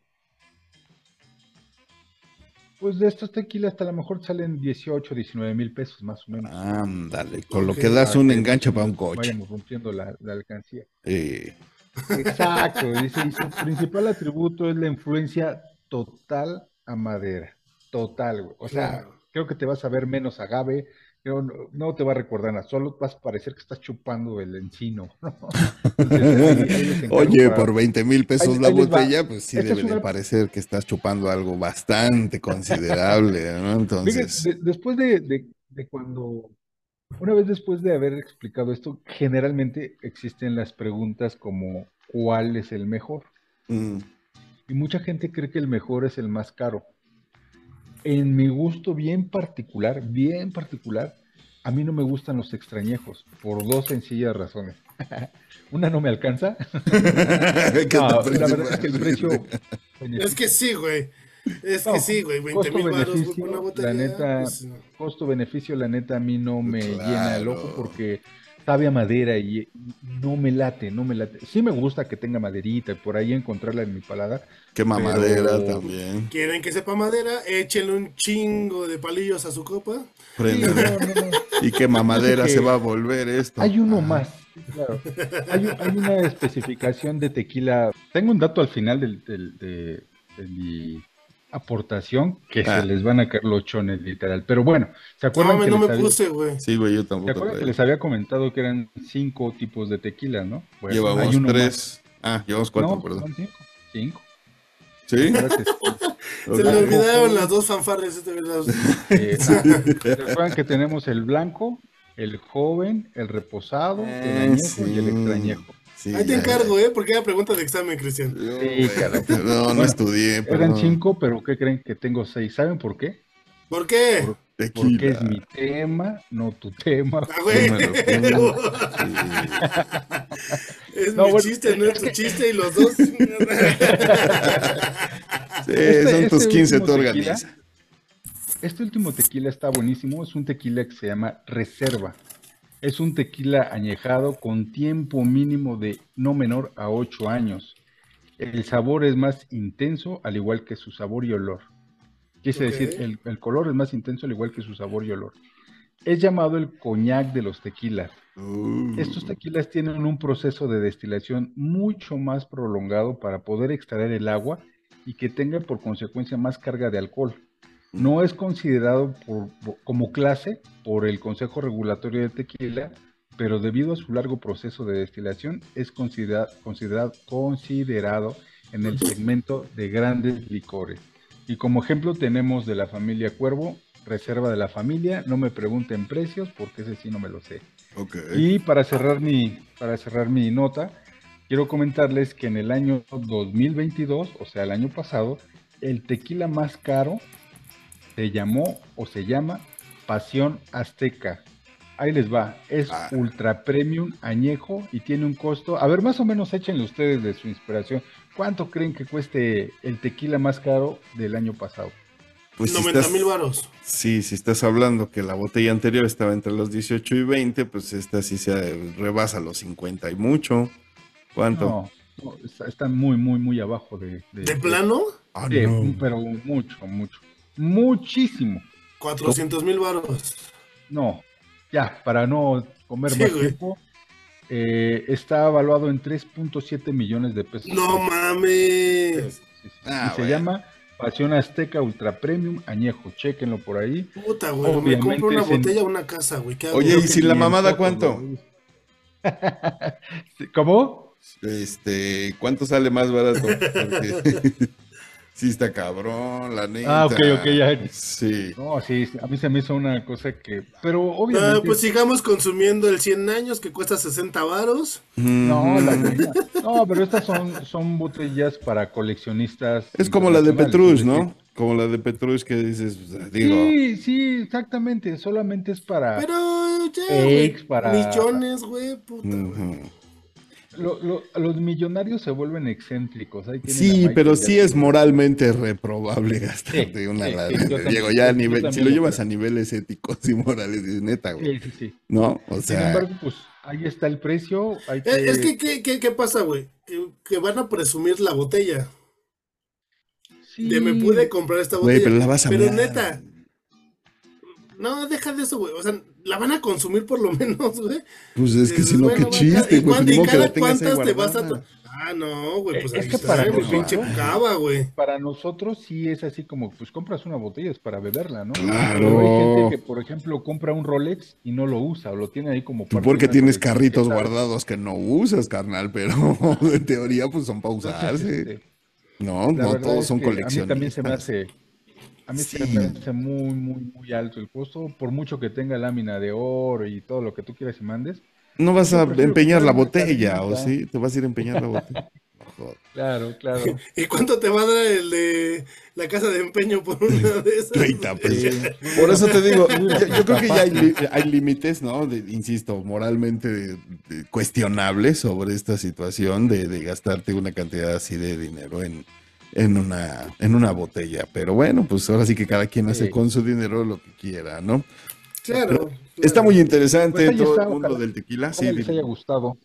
Pues de estos tequilas hasta a lo mejor salen 18, 19 mil pesos más o menos. Ándale, con lo que das un enganche para un coche. Vayamos rompiendo la, la alcancía. Eh, Exacto. Dice, y su principal atributo es la influencia total a madera. Total, güey. O sea, Claro. creo que te vas a ver menos agave. No, no te va a recordar nada, solo vas a parecer que estás chupando el encino. ¿no? Entonces, ahí- ahí les encargo Oye, para- por 20 mil pesos Ahí- la botella, pues sí Esta debe de parecer que estás chupando algo bastante considerable, ¿no? Fíjate, Entonces, de- después de, de- de cuando, una vez después de haber explicado esto, generalmente existen las preguntas como ¿cuál es el mejor? mm, Y mucha gente cree que el mejor es el más caro. En mi gusto bien particular, bien particular, a mí no me gustan los extrañejos, por dos sencillas razones. Una no me alcanza. ¿qué es No, la verdad es que el precio... Es que sí, güey. Es No, que sí, güey. 20 mil baros por una botella. la neta, pues, no. costo-beneficio, la neta, a mí no me llena el ojo porque sabe a madera y no me late, no me late. Sí me gusta que tenga maderita y por ahí encontrarla en mi palada. Qué mamadera pero- también. ¿Quieren que sepa madera? Échenle un chingo de palillos a su copa. Sí, Prende. no, no, no. Y qué mamadera que se va a volver esto. Hay uno Ajá. más, claro. Hay, un- hay una especificación de tequila. Tengo un dato al final del- del- de, de mi aportación que Ah. se les van a caer los chones, literal. Pero bueno, ¿se acuerdan que no les me había- puse, güey. Sí, güey, yo ¿Se tampoco. acuerdan que les había comentado que eran cinco tipos de tequila, no? Bueno, Llevamos hay uno más. tres. Ah, llevamos cuatro, No, perdón. son cinco. Cinco. ¿Sí? Gracias. Se le olvidaron las dos fanfarres. este. Eh, ah, recuerdan que tenemos el blanco, el joven, el reposado, el Eh, añejo y el extrañejo. Sí, Ahí te ya, encargo, ¿eh? Porque era pregunta de examen, Cristian. Sí. No, no estudié. Eran cinco, pero ¿qué creen que tengo seis? ¿Saben por qué? ¿Por qué? Por- Tequila. Porque es mi tema, no tu tema. Ah, güey. Es No, mi bueno, chiste, no es tu chiste y los dos. Sí, Este- son tus este 15 último tú organizas. Este último tequila está buenísimo. Es un tequila que se llama Reserva. Es un tequila añejado con tiempo mínimo de no menor a 8 años. El sabor es más intenso, al igual que su sabor y olor. Quise decir, el, el color es más intenso, al igual que su sabor y olor. Es llamado el coñac de los tequilas. Uh, Estos tequilas tienen un proceso de destilación mucho más prolongado para poder extraer el agua y que tenga por consecuencia más carga de alcohol. No es considerado por- como clase por el Consejo Regulatorio de Tequila, pero debido a su largo proceso de destilación es considera- considerado, considerado en el segmento de grandes licores. Y como ejemplo tenemos de la familia Cuervo, Reserva de la Familia, no me pregunten precios porque ese sí no me lo sé. ok. Y para cerrar mi, para cerrar mi nota, quiero comentarles que en el año 2022, o sea, el año pasado, el tequila más caro se llamó o se llama Pasión Azteca. ahí les va. Es Ah. ultra premium, añejo y tiene un costo. A ver, más o menos échenle ustedes de su inspiración. ¿Cuánto creen que cueste el tequila más caro del año pasado? Pues si 90 estás- mil varos. Sí, si estás hablando que la botella anterior estaba entre los 18 y 20, pues esta sí se rebasa los 50 y mucho. ¿Cuánto? No, no, está, está muy, muy, muy abajo de. de- ¿De plano? Ah, no. pero mucho, mucho. Muchísimo. 400 mil varos. No, ya, para no comer Sí, más güey. tiempo, eh, está evaluado en 3.7 millones de pesos. No mames. Sí, sí, sí. Ah, y se llama Pasión Azteca Ultra Premium Añejo. Chequenlo por ahí. Puta, güey. Me Obviamente compro una en- botella o una casa, güey. Oye, ¿y si la en mamada cuánto? ¿Cómo? Este, ¿cuánto sale más barato? Porque sí está cabrón, la neta. Ah, ok, ok, ya. Sí. No, sí, a mí se me hizo una cosa que. Pero Ah, obviamente. pues sigamos consumiendo el 100 años que cuesta 60 varos. No, la Mm. neta. no, pero estas son, son botellas para coleccionistas. Es como la de Petrus, ¿no? Como la de Petrus que dices, digo, Sí, sí, exactamente. Solamente es para. Pero ya. Fakes para- Millones, güey. Puta. Lo- lo- los millonarios se vuelven excéntricos. ahí Sí, pero sí es moralmente reprobable gastarte Sí, una sí, lana. sí, yo también- Diego, ya a nivel, si lo llevas creo. a niveles éticos y morales, dices, neta, güey. Sí, sí, sí. ¿No? O Sin sea, embargo, pues ahí está el precio. Hay que... Eh, Es que, ¿qué, qué, qué pasa, güey? Que, que van a presumir la botella. sí, De me pude comprar esta güey, botella. pero la vas a Pero hablar. neta. No, deja de eso, güey. O sea, la van a consumir por lo menos, güey. Pues es que si no, bueno, qué chiste, ¿y güey. pues, y que cada la cuántas te vas a Ah, no, güey, pues Es ahí que está, para güey, nosotros- pinche cava, güey. Para nosotros sí es así como, pues compras una botella, es para beberla, ¿no? Claro. Pero hay gente que, por ejemplo, compra un Rolex y no lo usa, o lo tiene ahí como Tú porque tienes carritos guardados que no usas, carnal, pero en teoría pues son para Entonces, usarse. este, No, no todos es son que A mí también se me coleccionistas. hace, a mí se Sí. me hace muy, muy, muy alto el costo, por mucho que tenga lámina de oro y todo lo que tú quieras y mandes. No vas a empeñar la botella, ¿o sí? ¿Te vas a ir a empeñar la botella? Claro, claro. ¿Y cuánto te va a dar el de la casa de empeño por una de esas? 30 pesos. Sí. Por eso te digo, yo, yo creo que ya hay, límites, ¿no? De- insisto, moralmente de- de cuestionables sobre esta situación de, de gastarte una cantidad así de dinero en, en, una, en una botella. Pero bueno, pues ahora sí que cada quien hace Sí. con su dinero lo que quiera, ¿no? Claro. Está muy interesante Pues todo está, el mundo ojalá- del tequila. Sí, les haya gustado.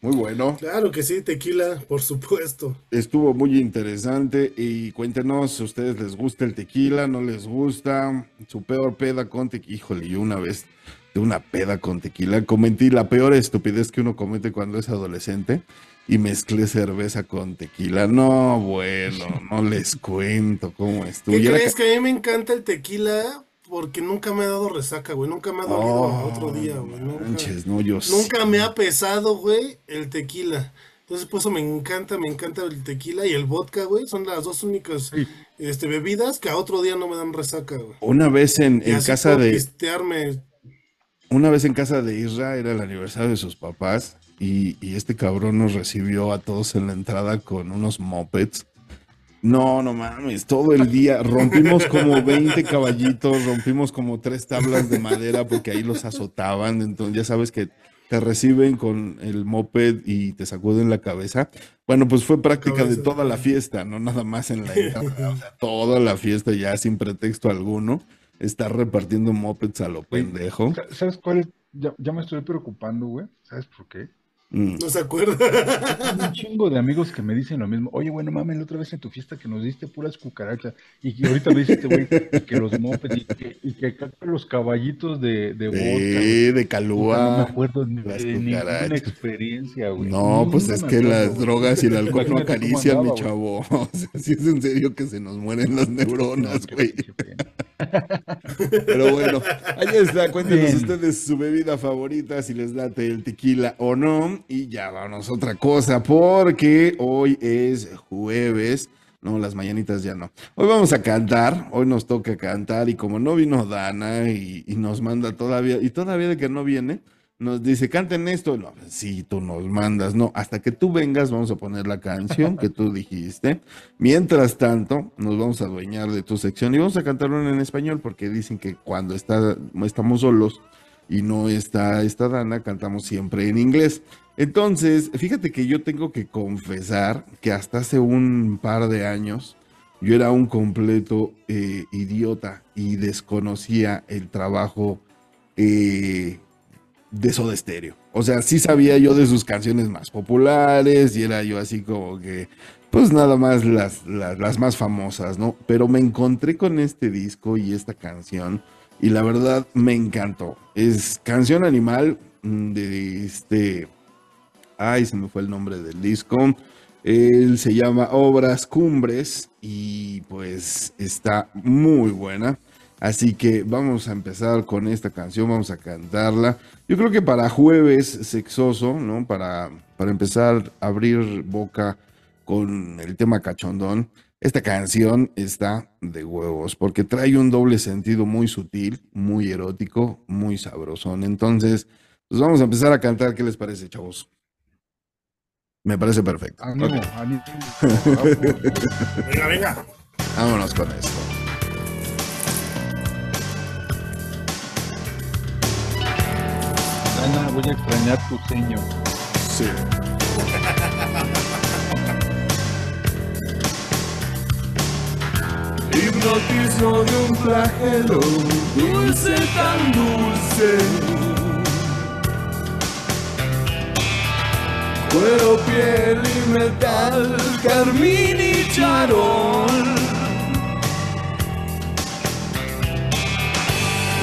muy bueno. Claro que sí, tequila, por supuesto. Estuvo muy interesante y cuéntenos si a ustedes les gusta el tequila, no les gusta, su peor peda con tequila. Híjole, yo una vez de una peda con tequila cometí la peor estupidez que uno comete cuando es adolescente y mezclé cerveza con tequila. No, bueno, no les cuento cómo estuvo. ¿Qué crees que a mí me encanta el tequila? Porque nunca me ha dado resaca, güey. Nunca me ha dolido a otro día, güey. Nunca, manches, no, yo nunca sí. me ha pesado, güey, el tequila. Entonces, por eso me encanta, me encanta el tequila y el vodka, güey. Son las dos únicas Sí. este, bebidas que a otro día no me dan resaca, güey. Una vez en, casa de, pistearme. Una vez en casa de Isra era el aniversario de sus papás y, y este cabrón nos recibió a todos en la entrada con unos mopeds. No, no mames, todo el día rompimos como 20 caballitos, rompimos como tres tablas de madera porque ahí los azotaban, entonces ya sabes que te reciben con el moped y te sacuden la cabeza. Bueno, pues fue práctica de toda la fiesta, no nada más en la entrada, o sea, toda la fiesta ya sin pretexto alguno, estar repartiendo mopeds a lo pendejo. Sa- ¿Sabes cuál? es? Ya, ya me estoy preocupando, güey. ¿Sabes por qué? Mm. No se acuerda. Tengo un chingo de amigos que me dicen lo mismo. Oye, bueno, mames, la otra vez en tu fiesta que nos diste puras cucarachas. Y que ahorita me dice este güey que los mopeds y que, y que acá los caballitos de, de vodka. Sí, de Puta, No me Calúa. acuerdo ni las de ninguna experiencia, güey. No, pues es que acuerdo, las güey. drogas y el alcohol no acarician, mi chavo. O sea, sí es en serio que se nos mueren las neuronas, güey. Pero bueno, ahí está. Cuéntenos Bien. ustedes su bebida favorita, si les late el tequila o no. Y ya vamos a otra cosa, porque hoy es jueves. No, las mañanitas ya no. Hoy vamos a cantar, hoy nos toca cantar y como no vino Dana y, y nos manda todavía, y todavía de que no viene, nos dice, canten esto. No, sí, tú nos mandas, no, hasta que tú vengas vamos a poner la canción que tú dijiste. Mientras tanto, nos vamos a adueñar de tu sección y vamos a cantarlo en español porque dicen que cuando está, estamos solos, y no está esta Dana, cantamos siempre en inglés. Entonces, fíjate que yo tengo que confesar que hasta hace un par de años yo era un completo eh, idiota y desconocía el trabajo eh, de Soda Stereo. O sea, sí sabía yo de sus canciones más populares y era yo así como que, pues nada más las, las, las más famosas, ¿no? Pero me encontré con este disco y esta canción y la verdad me encantó. Es canción animal de este... Ay, se me fue el nombre del disco. Él se llama Obras Cumbres y pues está muy buena. Así que vamos a empezar con esta canción, vamos a cantarla. Yo creo que para jueves sexoso, ¿no? Para, para empezar a abrir boca con el tema cachondón, esta canción está de huevos porque trae un doble sentido muy sutil, muy erótico, muy sabrosón. Entonces, pues vamos a empezar a cantar. ¿Qué les parece, chavos? Me parece perfecto. Ánimo, Ok. ánimo. Venga, venga. Vámonos con esto. Voy a extrañar tu ceño. Sí. Hipnotismo de un flagelo, dulce tan dulce. Cuero, piel y metal, carmín y charol.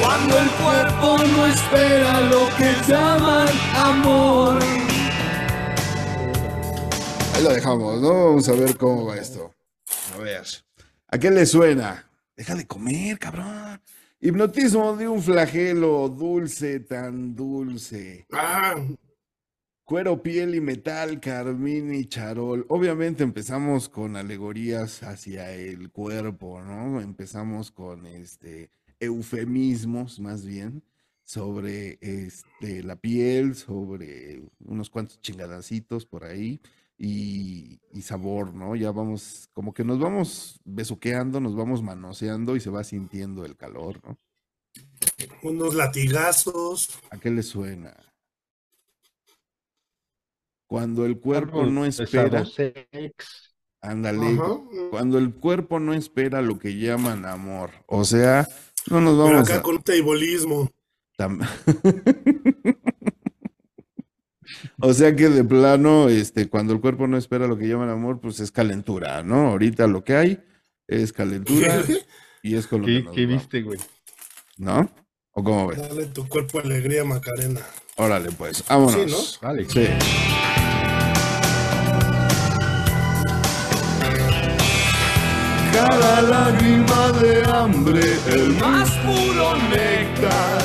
Cuando el cuerpo no espera lo que llaman amor. Ahí lo dejamos, ¿no? Vamos a ver cómo va esto. A ver. ¿A qué le suena? Deja de comer, cabrón. Hipnotismo de un flagelo dulce, tan dulce. Ah, Cuero, piel y metal, carmín y charol. Obviamente empezamos con alegorías hacia el cuerpo, ¿no? Empezamos con este eufemismos más bien sobre este la piel, sobre unos cuantos chingadacitos por ahí y, y sabor, ¿no? Ya vamos, como que nos vamos besuqueando, nos vamos manoseando y se va sintiendo el calor, ¿no? unos latigazos. ¿A qué le suena? Cuando el cuerpo Algo no espera, ándale, cuando el cuerpo no espera lo que llaman amor. O sea, no nos Pero vamos acá a... con un teibolismo. tam- O sea que de plano, este, cuando el cuerpo no espera lo que llaman amor, pues es calentura, ¿no? Ahorita lo que hay es calentura y es con lo que ¿Qué, nos qué vamos, viste, güey? ¿no? ¿O cómo ves? Dale tu cuerpo alegría, Macarena. Órale, pues, vámonos. Dale. Sí. Cada lágrima de hambre, el más puro néctar.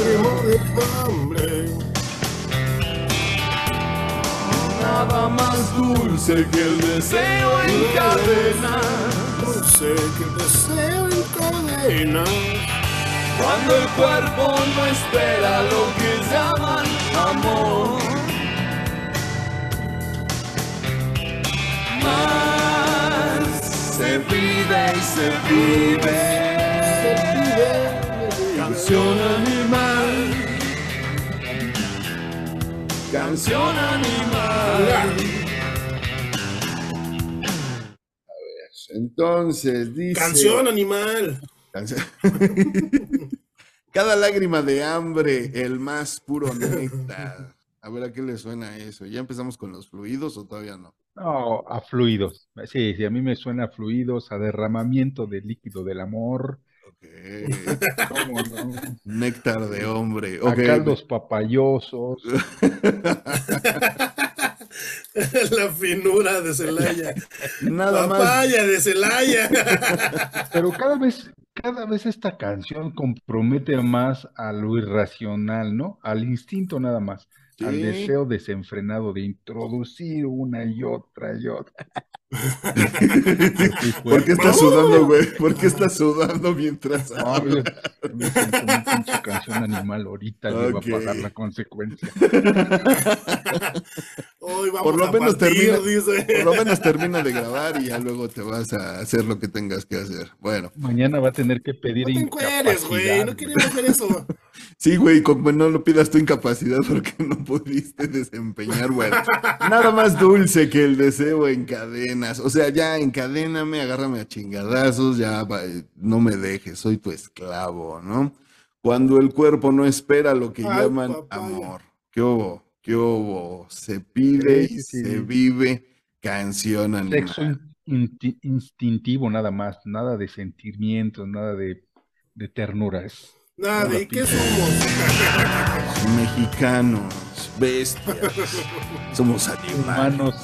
Nada más dulce que el deseo en cadena. Dulce que deseo encadena. Cuando el cuerpo no espera lo que llaman amor. Más vive y se vive. Canción animal. Canción animal. Entonces, dice... Canción animal. Canción. Cada lágrima de hambre, el más puro néctar. A ver a qué le suena eso. ¿Ya empezamos con los fluidos o todavía no? No, a fluidos. Sí, sí, a mí me suena a fluidos, a derramamiento de líquido del amor. Ok. ¿Cómo no? Néctar de hombre. A Ok. caldos papayosos. La finura de Celaya. Nada más. Papaya de Celaya. Pero cada vez, cada vez esta canción compromete más a lo irracional, ¿no? Al instinto nada más, al deseo desenfrenado de introducir una y otra y otra. ¿Por qué estás sudando, güey? ¿Por qué estás sudando mientras No, yo- me una pinche canción animal ahorita, le va a pagar la consecuencia. Hoy vamos por lo a menos partir, termina, dice. por lo menos termina de grabar y ya luego te vas a hacer lo que tengas que hacer. Bueno, Mañana va a tener que pedir No te encueres, güey. incapacidad, No queremos ver eso. sí, güey, como no lo pidas tu incapacidad porque no pudiste desempeñar, bueno, nada más dulce que el deseo en cadenas. O sea, ya encadéname, agárrame a chingadazos, ya eh, no me dejes, soy tu esclavo, ¿no? Cuando el cuerpo no espera lo que Ay, llaman papaya. amor. ¿Qué hubo? ¿Qué hubo? Se pide Sí, y sí. se vive canción animal. Sexo in- inti- instintivo nada más, nada de sentimientos, nada de, de ternura. Es Nada, Hola, ¿y qué somos? Mexicanos, bestias, somos animales. humanos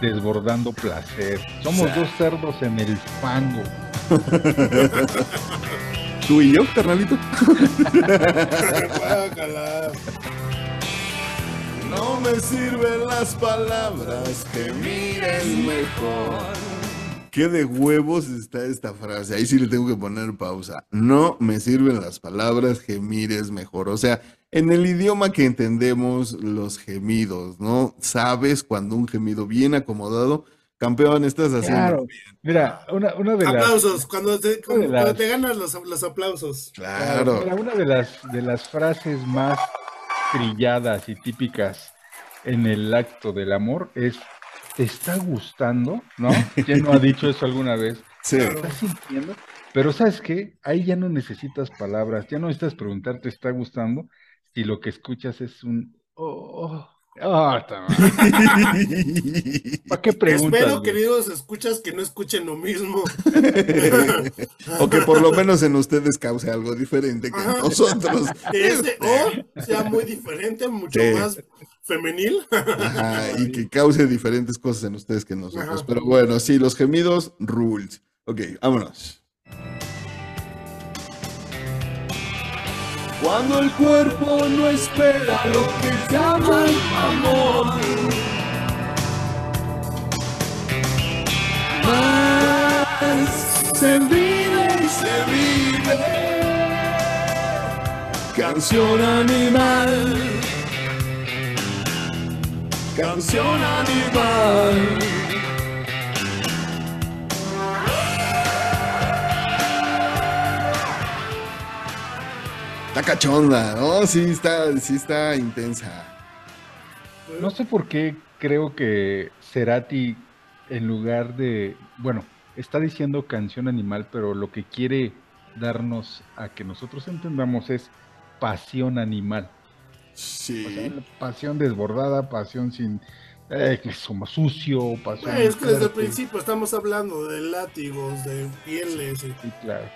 desbordando placer. Somos dos cerdos en el fango. ¿Tú y yo, carnalito? No me sirven las palabras, que mires mejor. ¿Qué de huevos está esta frase? Ahí sí le tengo que poner pausa. No me sirven las palabras, gemir es mejor. O sea, en el idioma que entendemos los gemidos, ¿no? Sabes cuando un gemido bien acomodado, campeón, estás haciendo Claro. bien. Mira, una, una de las Aplausos. Cuando te, cuando, de las- cuando te ganas los, los aplausos. Claro. Mira, una de las, de las frases más trilladas y típicas en el acto del amor es ¿te está gustando? ¿No? ¿Quién no ha dicho eso alguna vez? Sí. ¿Te estás sintiendo? Pero ¿sabes qué? Ahí ya no necesitas palabras, ya no necesitas preguntar ¿te está gustando? Si lo que escuchas es un oh, oh, ta madre. ¿Para qué preguntas? Espero, güey? queridos escuchas, que no escuchen lo mismo. o que por lo menos en ustedes cause algo diferente que en Ajá. nosotros. Que ese O sea muy diferente, mucho Sí. más femenil. Ajá, y que cause diferentes cosas en ustedes que en nosotros. Ajá. Pero bueno, sí, los gemidos, rules. Ok, vámonos. Cuando el cuerpo no espera lo que llaman amor. Más se vive y se vive. Canción animal. Canción animal. Está cachonda, ¿no? Sí, está, sí está intensa. No sé por qué creo que Cerati, en lugar de, bueno, está diciendo canción animal, pero lo que quiere darnos a que nosotros entendamos es pasión animal. O sea, Sí. pasión desbordada, pasión sin eh, que somos sucio, pasión. Es que desde el principio estamos hablando de látigos, de pieles. y- Sí, claro.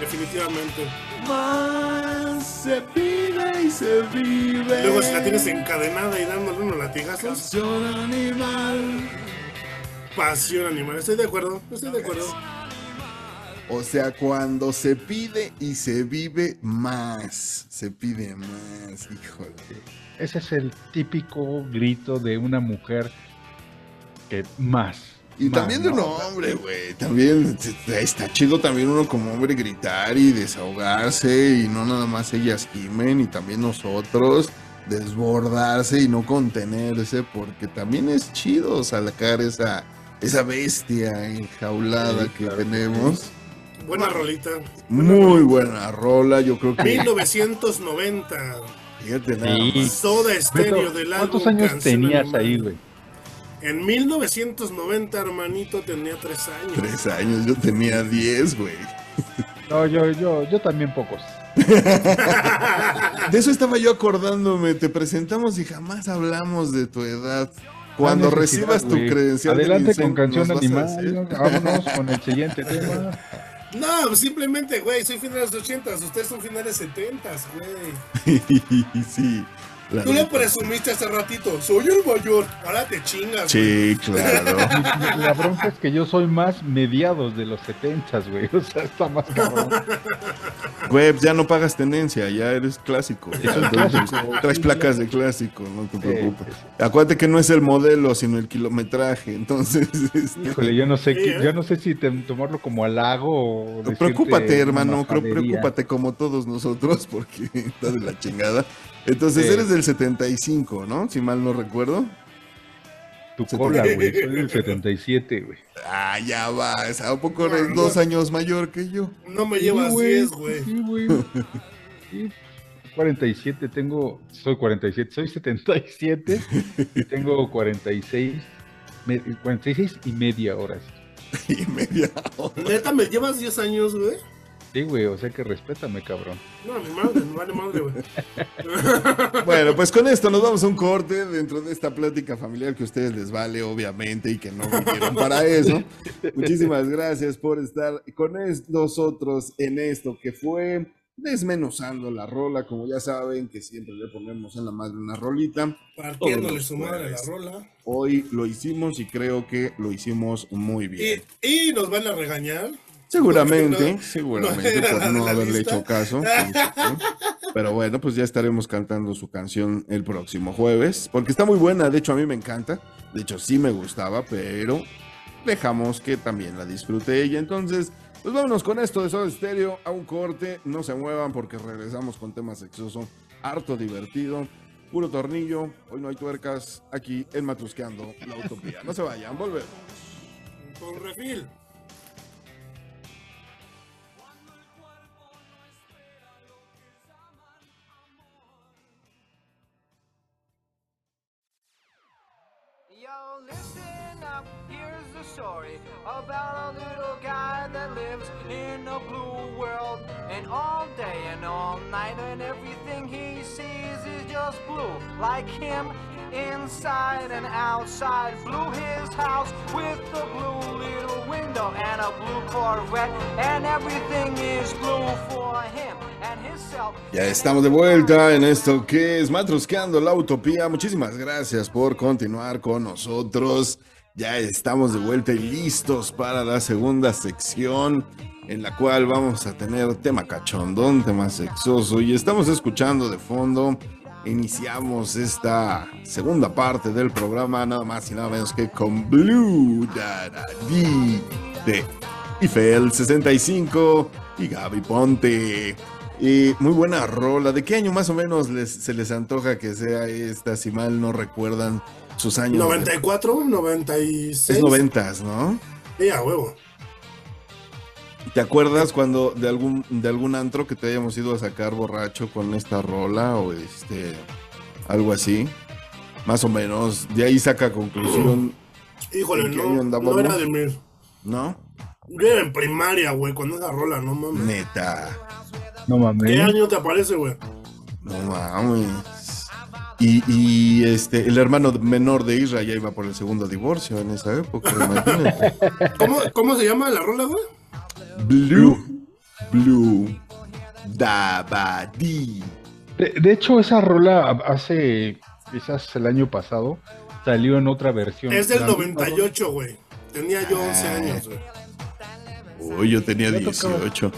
Definitivamente. Más se pide y se vive. Luego si la tienes encadenada y dándole unos latigazos, Canción animal. pasión animal. Estoy de acuerdo, estoy de acuerdo. O sea, cuando se pide y se vive más. Se pide más, híjole. Ese es el típico grito de una mujer que más. Y también de un ¿no? hombre, güey. También está chido también uno como hombre gritar y desahogarse y no nada más ellas gimen y también nosotros desbordarse y no contenerse porque también es chido sacar esa, esa bestia enjaulada Sí, que claro tenemos. Buena rolita. Muy buena rola, yo creo que... 1990. Fíjate nada Sí. más. Soda estéreo Beto, del álbum. ¿Cuántos años tenías ahí, güey? En 1990, hermanito, tenía tres años. Tres años, yo tenía diez, güey. No, yo, yo, yo también pocos. De eso estaba yo acordándome. Te presentamos y jamás hablamos de tu edad. Cuando necesidad, recibas tu güey. credencial. del Adelante con canción animal. Vámonos con el siguiente tema. No, simplemente, güey, soy finales de 80, ustedes son finales 70, güey. sí. La Tú lo presumiste hace ratito, soy el mayor, ahora te chingas. Sí, claro. La bronca es que yo soy más mediados de los setentas, güey. O sea, está más cabrón. Güey, pues ya no pagas tenencia, ya eres clásico. Eso es Entonces, clásico. Traes placas de clásico, no te preocupes. sí, sí. Acuérdate que no es el modelo, sino el kilometraje. Entonces, este, Híjole, yo no sé, qué- ¿eh? yo no sé si te- tomarlo como halago o Preocúpate, hermano, creo- preocúpate como todos nosotros, porque está de la chingada. Entonces Sí. eres del 75, ¿no? Si mal no recuerdo. Tu cola, güey. Soy del 77, güey. Ah, ya vas. ¿A poco No, eres no. dos años mayor que yo? No me llevas güey, 10, güey. Sí, güey. Sí, 47, tengo. Soy 47, soy 77 y tengo 46. me- 46 y media horas. Y media hora. Neta, me llevas 10 años, güey. Sí, güey, o sea que respétame, cabrón. No, mi madre, me vale madre, güey. Bueno, pues con esto nos vamos a un corte dentro de esta plática familiar que a ustedes les vale, obviamente, y que no vinieron para eso. Muchísimas gracias por estar con es- nosotros en esto que fue desmenuzando la rola, como ya saben, que siempre le ponemos en la madre una rolita. Partiéndole su madre a la rola. Hoy lo hicimos y creo que lo hicimos muy bien. Y, y nos van a regañar. Seguramente, No, seguramente no por no haberle lista. hecho caso. sí. Pero bueno, pues ya estaremos cantando su canción el próximo jueves, porque está muy buena, de hecho a mí me encanta, de hecho sí me gustaba, pero dejamos que también la disfrute ella. Entonces, pues vámonos con esto de Soda Stereo a un corte, no se muevan porque regresamos con tema sexoso, harto divertido, puro tornillo, hoy no hay tuercas, aquí en Matrusqueando la Utopía. No se vayan, volvemos. Con refil. About a little guy that lives in a blue world. And all day and all night, and everything he sees is just blue. Like him, inside and outside. Blue his house with a blue little window and a blue Corvette. And everything is blue for him and himself. Ya estamos de vuelta en esto que es Matrusqueando la Utopía. Muchísimas gracias por continuar con nosotros. Ya estamos de vuelta y listos para la segunda sección en la cual vamos a tener tema cachondón, tema sexoso y estamos escuchando de fondo. Iniciamos esta segunda parte del programa nada más y nada menos que con Blue Daddy de Ifel 65 y Gaby Ponte. Y muy buena rola. ¿De qué año más o menos les- se les antoja que sea esta? Si mal no recuerdan sus años. 94, 96. Es noventas, ¿no? Sí, a huevo. ¿Te acuerdas cuando de algún, de algún antro que te hayamos ido a sacar borracho con esta rola o este algo así? Más o menos. De ahí saca conclusión, Híjole, ¿En qué no, no era de mí. ¿no? Yo era en primaria, güey, cuando esa rola, no mames. Neta. No mames. ¿Qué año te aparece, güey? No mames. Y, este, el hermano menor de Isra ya iba por el segundo divorcio en esa época, imagínate. ¿Cómo, cómo se llama la rola, güey? Blue. Blue. Dabadi. De, hecho, esa rola hace quizás el año pasado salió en otra versión. Es del 98, güey. Tenía yo 11 ah. años, güey. Uy, yo tenía 18.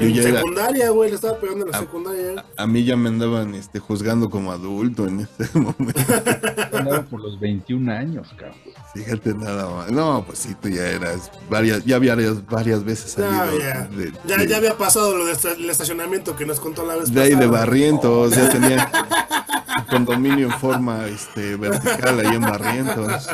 En secundaria, era, güey, le estaba pegando en la secundaria. A, a, mí ya me andaban este, juzgando como adulto en ese momento. Andaba por los 21 años, cabrón. Fíjate nada más. No, pues sí, tú ya eras varias, ya había varias, veces salido. Ya. Ya, había pasado lo del estacionamiento que nos contó la vez. De ahí de Barrientos, oh. o tenía condominio en forma este, vertical ahí en Barrientos.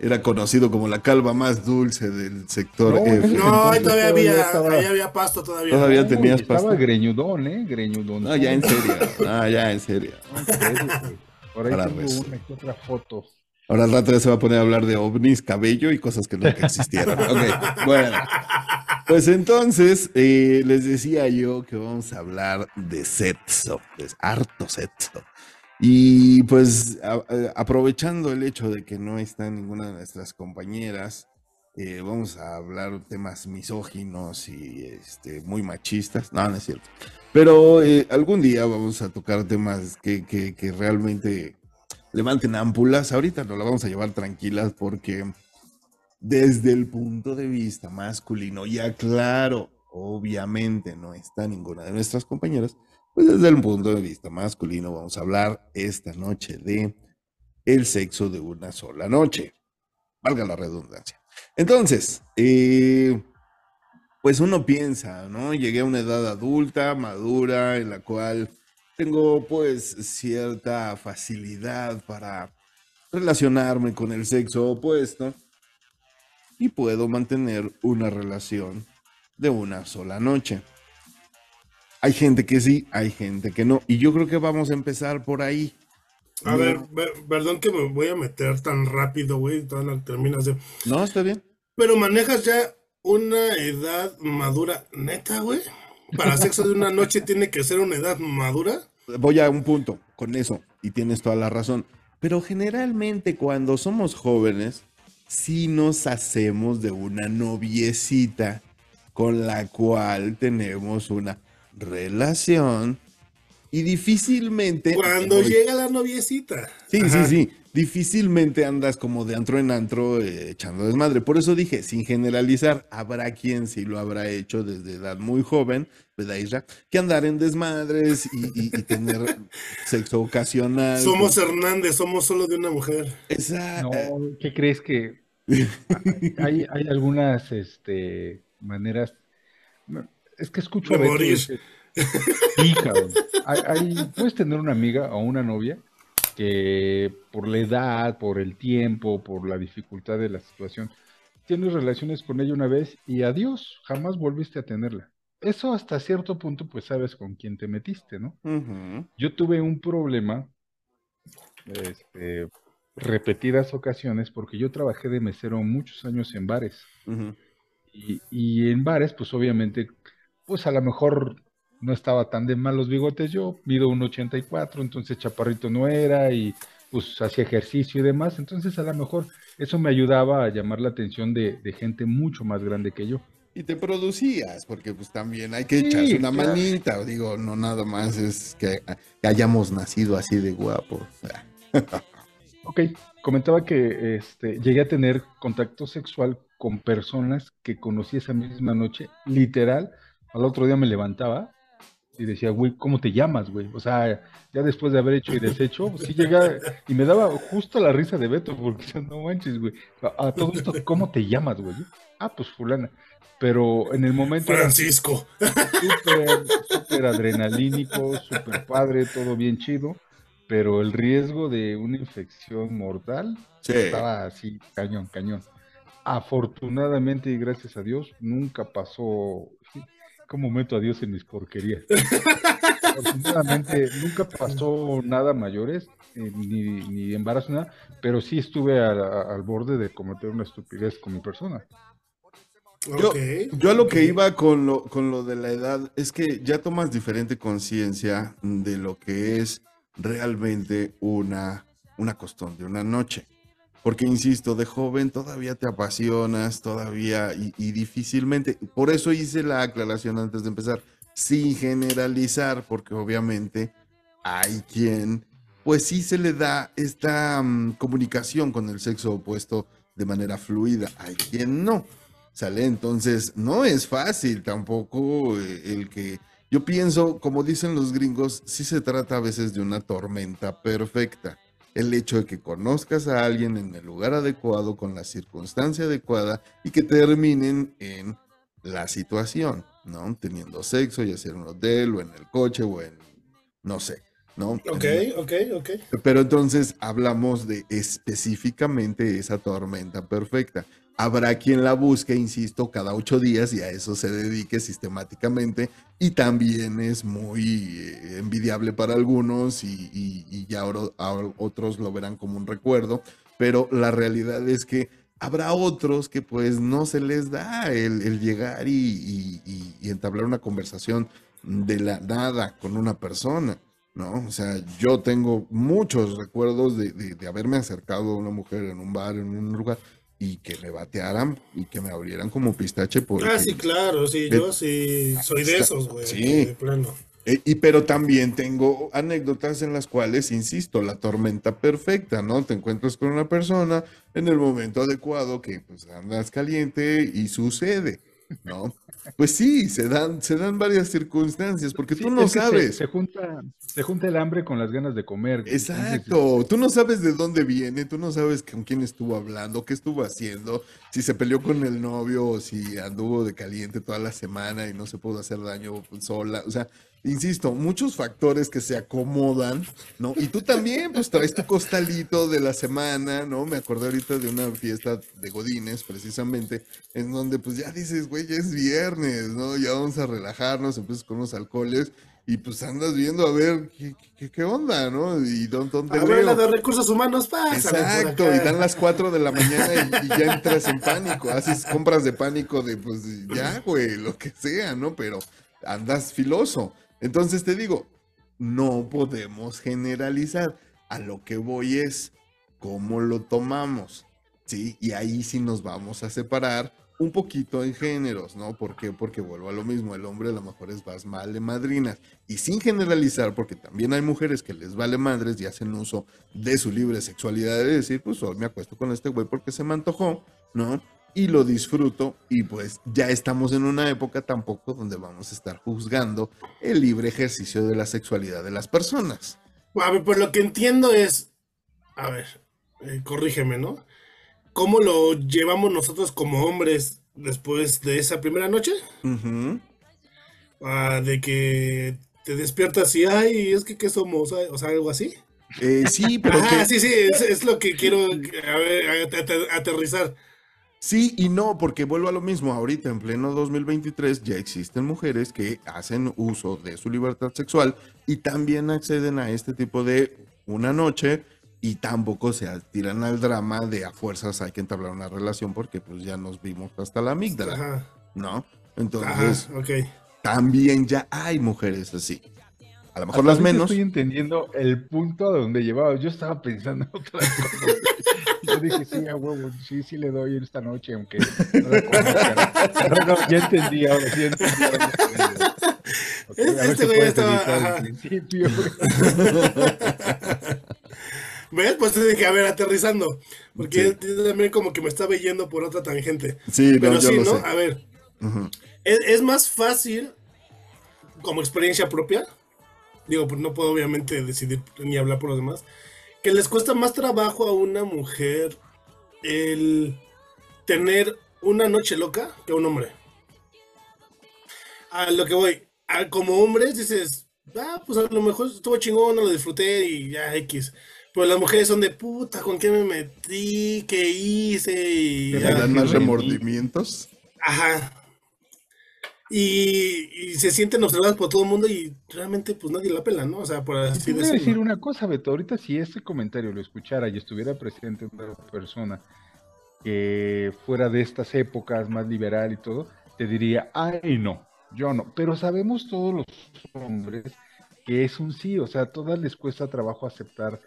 Era conocido como la calva más dulce del sector No, F. No, ahí todavía Todavía había, estaba- ahí había pasto todavía. Todavía tenías estaba pasta. greñudón, ¿eh? Greñudón. No, ya en serio. Ah, ya en serio. No, en serio, güey. Por ahí Ahora tengo ves. una que otra foto. Ahora al rato ya se va a poner a hablar de ovnis, cabello y cosas que nunca existieron. Ok, bueno. Pues entonces, eh, les decía yo que vamos a hablar de sexo, de harto sexo. Y pues a- aprovechando el hecho de que no está ninguna de nuestras compañeras, eh, vamos a hablar temas misóginos y este, muy machistas. No, no es cierto. Pero eh, algún día vamos a tocar temas que, que, que realmente levanten ámpulas. Ahorita nos la vamos a llevar tranquilas porque desde el punto de vista masculino, ya claro, obviamente no está ninguna de nuestras compañeras, pues desde el punto de vista masculino vamos a hablar esta noche de el sexo de una sola noche. Valga la redundancia. Entonces, eh, pues uno piensa, ¿no? Llegué a una edad adulta, madura, en la cual tengo pues cierta facilidad para relacionarme con el sexo opuesto y puedo mantener una relación de una sola noche. Hay gente que sí, hay gente que no. Y yo creo que vamos a empezar por ahí. A ver, ver, perdón que me voy a meter tan rápido, güey, no terminas de... No, está bien. Pero manejas ya una edad madura, neta, güey. Para sexo de una noche tiene que ser una edad madura. Voy a un punto con eso y tienes toda la razón. Pero generalmente cuando somos jóvenes, sí nos hacemos de una noviecita con la cual tenemos una relación y difícilmente... Cuando llega la noviecita. Sí, Ajá. sí, sí. Difícilmente andas como de antro en antro eh, echando desmadre. Por eso dije, sin generalizar, habrá quien sí lo habrá hecho desde edad muy joven, ¿verdad, Isra? Que andar en desmadres y, y- y tener sexo ocasional. Somos Hernández, somos solo de una mujer. Esa, No, ¿qué crees que hay, hay algunas este, maneras? Es que escucho a De Beto morir. decir, Sí, cabrón. Hay- hay- puedes tener una amiga o una novia que por la edad, por el tiempo, por la dificultad de la situación, tienes relaciones con ella una vez y adiós, jamás volviste a tenerla. Eso hasta cierto punto, pues sabes con quién te metiste, ¿no? Yo tuve un problema, este, repetidas ocasiones, porque yo trabajé de mesero muchos años en bares. y en bares, pues obviamente, pues a lo mejor no estaba tan de mal los bigotes. Yo mido un 84, entonces chaparrito no era y pues hacía ejercicio y demás. Entonces a lo mejor eso me ayudaba a llamar la atención de, de gente mucho más grande que yo. Y te producías, porque pues también hay que Sí, echarse una claro. manita. Digo, no nada más es que, que hayamos nacido así de guapos. Ok, comentaba que este, llegué a tener contacto sexual con personas que conocí esa misma noche. Literal, al otro día me levantaba y decía, güey, ¿cómo te llamas, güey? O sea, ya después de haber hecho y deshecho, pues, sí llegaba y me daba justo la risa de Beto, porque no manches, güey. A, a todo esto, ¿cómo te llamas, güey? Ah, pues fulana. Pero en el momento Francisco. súper, súper adrenalínico, súper padre, todo bien chido, pero el riesgo de una infección mortal Sí. estaba así, cañón, cañón. Afortunadamente y gracias a Dios, nunca pasó. ¿Cómo meto a Dios en mis porquerías? Afortunadamente, nunca pasó nada mayores, eh, ni, ni embarazo, nada, pero sí estuve a- a- al borde de cometer una estupidez con mi persona. Yo, Ok, yo a lo que iba con lo, con lo de la edad es que ya tomas diferente conciencia de lo que es realmente una, una costumbre, una noche. Porque, insisto, de joven todavía te apasionas, todavía y, difícilmente. Por eso hice la aclaración antes de empezar, sin generalizar, porque obviamente hay quien, pues sí se le da esta mm, comunicación con el sexo opuesto de manera fluida, hay quien no. ¿Sale? Entonces, no es fácil tampoco eh, el que... Yo pienso, como dicen los gringos, sí se trata a veces de una tormenta perfecta. El hecho de que conozcas a alguien en el lugar adecuado, con la circunstancia adecuada y que terminen en la situación, ¿no? Teniendo sexo, ya sea en un hotel o en el coche o en, no sé, ¿no? Ok, ok, ok. Pero entonces hablamos de específicamente esa tormenta perfecta. Habrá quien la busque, insisto, cada ocho días y a eso se dedique sistemáticamente. Y también es muy eh, envidiable para algunos y, y- y ya otros lo verán como un recuerdo. Pero la realidad es que habrá otros que pues no se les da el, llegar y, entablar una conversación de la nada con una persona. ¿no? O sea, yo tengo muchos recuerdos de haberme acercado a una mujer en un bar, en un lugar, y que me batearan y que me abrieran como pistache. Porque, Ah, sí, claro, sí, yo sí soy de esos, güey. Sí. De plano. Eh, y pero también tengo anécdotas en las cuales, insisto, la tormenta perfecta, ¿no? Te encuentras con una persona en el momento adecuado que pues andas caliente y sucede, ¿no? Pues sí, se dan, se dan varias circunstancias, porque Sí, tú no se- sabes. Se, junta, se junta el hambre con las ganas de comer. Exacto, tú no sabes de dónde viene, tú no sabes con quién estuvo hablando, qué estuvo haciendo, si se peleó con el novio o si anduvo de caliente toda la semana y no se pudo hacer daño sola, o sea, insisto, muchos factores que se acomodan, ¿no? Y tú también, pues traes tu costalito de la semana, ¿no? Me acordé ahorita de una fiesta de Godines, precisamente, en donde pues ya dices, güey, ya es viernes, ¿no? Ya vamos a relajarnos, empiezas con unos alcoholes. Y pues andas viendo a ver qué, qué, qué onda, ¿no? Y dónde, dónde A ver, la de recursos humanos, por Exacto, y dan las 4 de la mañana y, y ya entras en pánico, haces compras de pánico de pues ya, güey, lo que sea, ¿no? Pero andas filoso. Entonces te digo, no podemos generalizar. A lo que voy es cómo lo tomamos, ¿sí? Y ahí sí nos vamos a separar un poquito en géneros, ¿no? ¿Por qué? Porque vuelvo a lo mismo, el hombre a lo mejor es más mal de madrinas. Y sin generalizar, porque también hay mujeres que les vale madres y hacen uso de su libre sexualidad de decir, pues hoy me acuesto con este güey porque se me antojó, ¿no? Y lo disfruto y pues ya estamos en una época tampoco donde vamos a estar juzgando el libre ejercicio de la sexualidad de las personas. A ver, pues lo que entiendo es, a ver, eh, corrígeme, ¿no? ¿Cómo lo llevamos nosotros como hombres después de esa primera noche? Ah, de que te despiertas y, ay, es que ¿qué somos? O sea, algo así. Eh, sí, pero Ajá, que- sí, sí, es, es lo que quiero a ver, aterrizar. Sí y no, porque vuelvo a lo mismo, ahorita en pleno 2023 ya existen mujeres que hacen uso de su libertad sexual y también acceden a este tipo de una noche y tampoco se tiran al drama de a fuerzas hay que entablar una relación porque pues ya nos vimos hasta la amígdala, Ajá, ¿no? ajá, Entonces también ya hay mujeres así. A lo mejor Hasta las menos. Estoy entendiendo el punto a donde llevaba. Yo estaba pensando en otras cosas. Yo dije, sí, a huevo, sí, sí le doy esta noche, aunque no. No, no, ya entendí ahora, sí entendí ahora. Ok, a ver Este si güey puedes estaba- el principio. ¿Ves? Pues te dije, a ver, aterrizando. Porque Sí. yo también como que me estaba yendo por otra tangente. Sí, no, Pero yo sí, lo ¿no? sé. A ver, Ujú. ¿es, es más fácil como experiencia propia? Digo, pues no puedo obviamente decidir ni hablar por los demás. Que les cuesta más trabajo a una mujer el tener una noche loca que a un hombre. A lo que voy, a- como hombres dices, ah, pues a lo mejor estuvo chingón, no lo disfruté y ya X. Pero las mujeres son de puta, ¿con qué me metí? ¿Qué hice? Y ¿Te ya. dan más remordimientos? Ajá. Y, y se sienten observadas por todo el mundo y realmente pues nadie la pela, ¿no? O sea, por así te voy a decir una cosa, Beto. Ahorita, si este comentario lo escuchara y estuviera presente una persona que fuera de estas épocas más liberal y todo, te diría, ay, no, yo no. Pero sabemos todos los hombres que es un sí, o sea, a todas les cuesta trabajo aceptar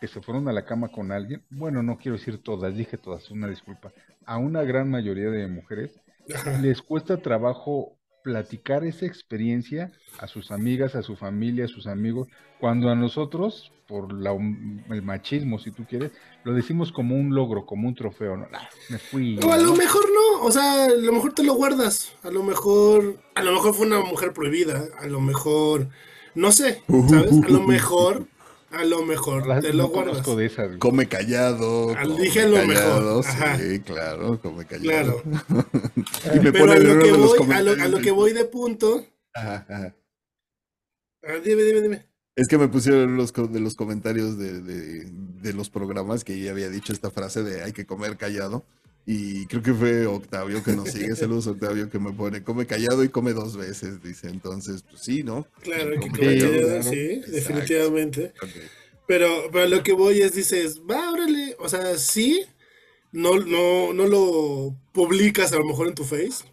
que se fueron a la cama con alguien. Bueno, no quiero decir todas, dije todas, una disculpa. A una gran mayoría de mujeres Ajá. les cuesta trabajo platicar esa experiencia a sus amigas, a su familia, a sus amigos, cuando a nosotros, por la el machismo, si tú quieres, lo decimos como un logro, como un trofeo, ¿no? Ah, me fui. O a lo mejor no, o sea, a lo mejor te lo guardas, a lo mejor, a lo mejor fue una mujer prohibida, a lo mejor, no sé, ¿sabes? A lo mejor, a lo mejor Las- te lo no guardas. de esas. Come callado. Al- come dije lo mejor, callado, ajá. Sí, claro, come callado. Claro. y me Pero pone a lo que voy, a lo, comentarios. a lo que voy de punto, Ajá, ajá. ah, dime, dime, dime. Es que me pusieron los co- de los comentarios de, de- de los programas que ya había dicho esta frase de hay que comer callado. Y creo que fue Octavio que nos sigue. Saludos, Octavio, que me pone come callado y come dos veces. Dice entonces, pues sí, ¿no? Claro, hay que Come comer callado, claro. sí, Exacto. definitivamente. Pero, pero lo que voy es, dices, va, órale, o sea, sí, no, no, no lo publicas a lo mejor en tu face,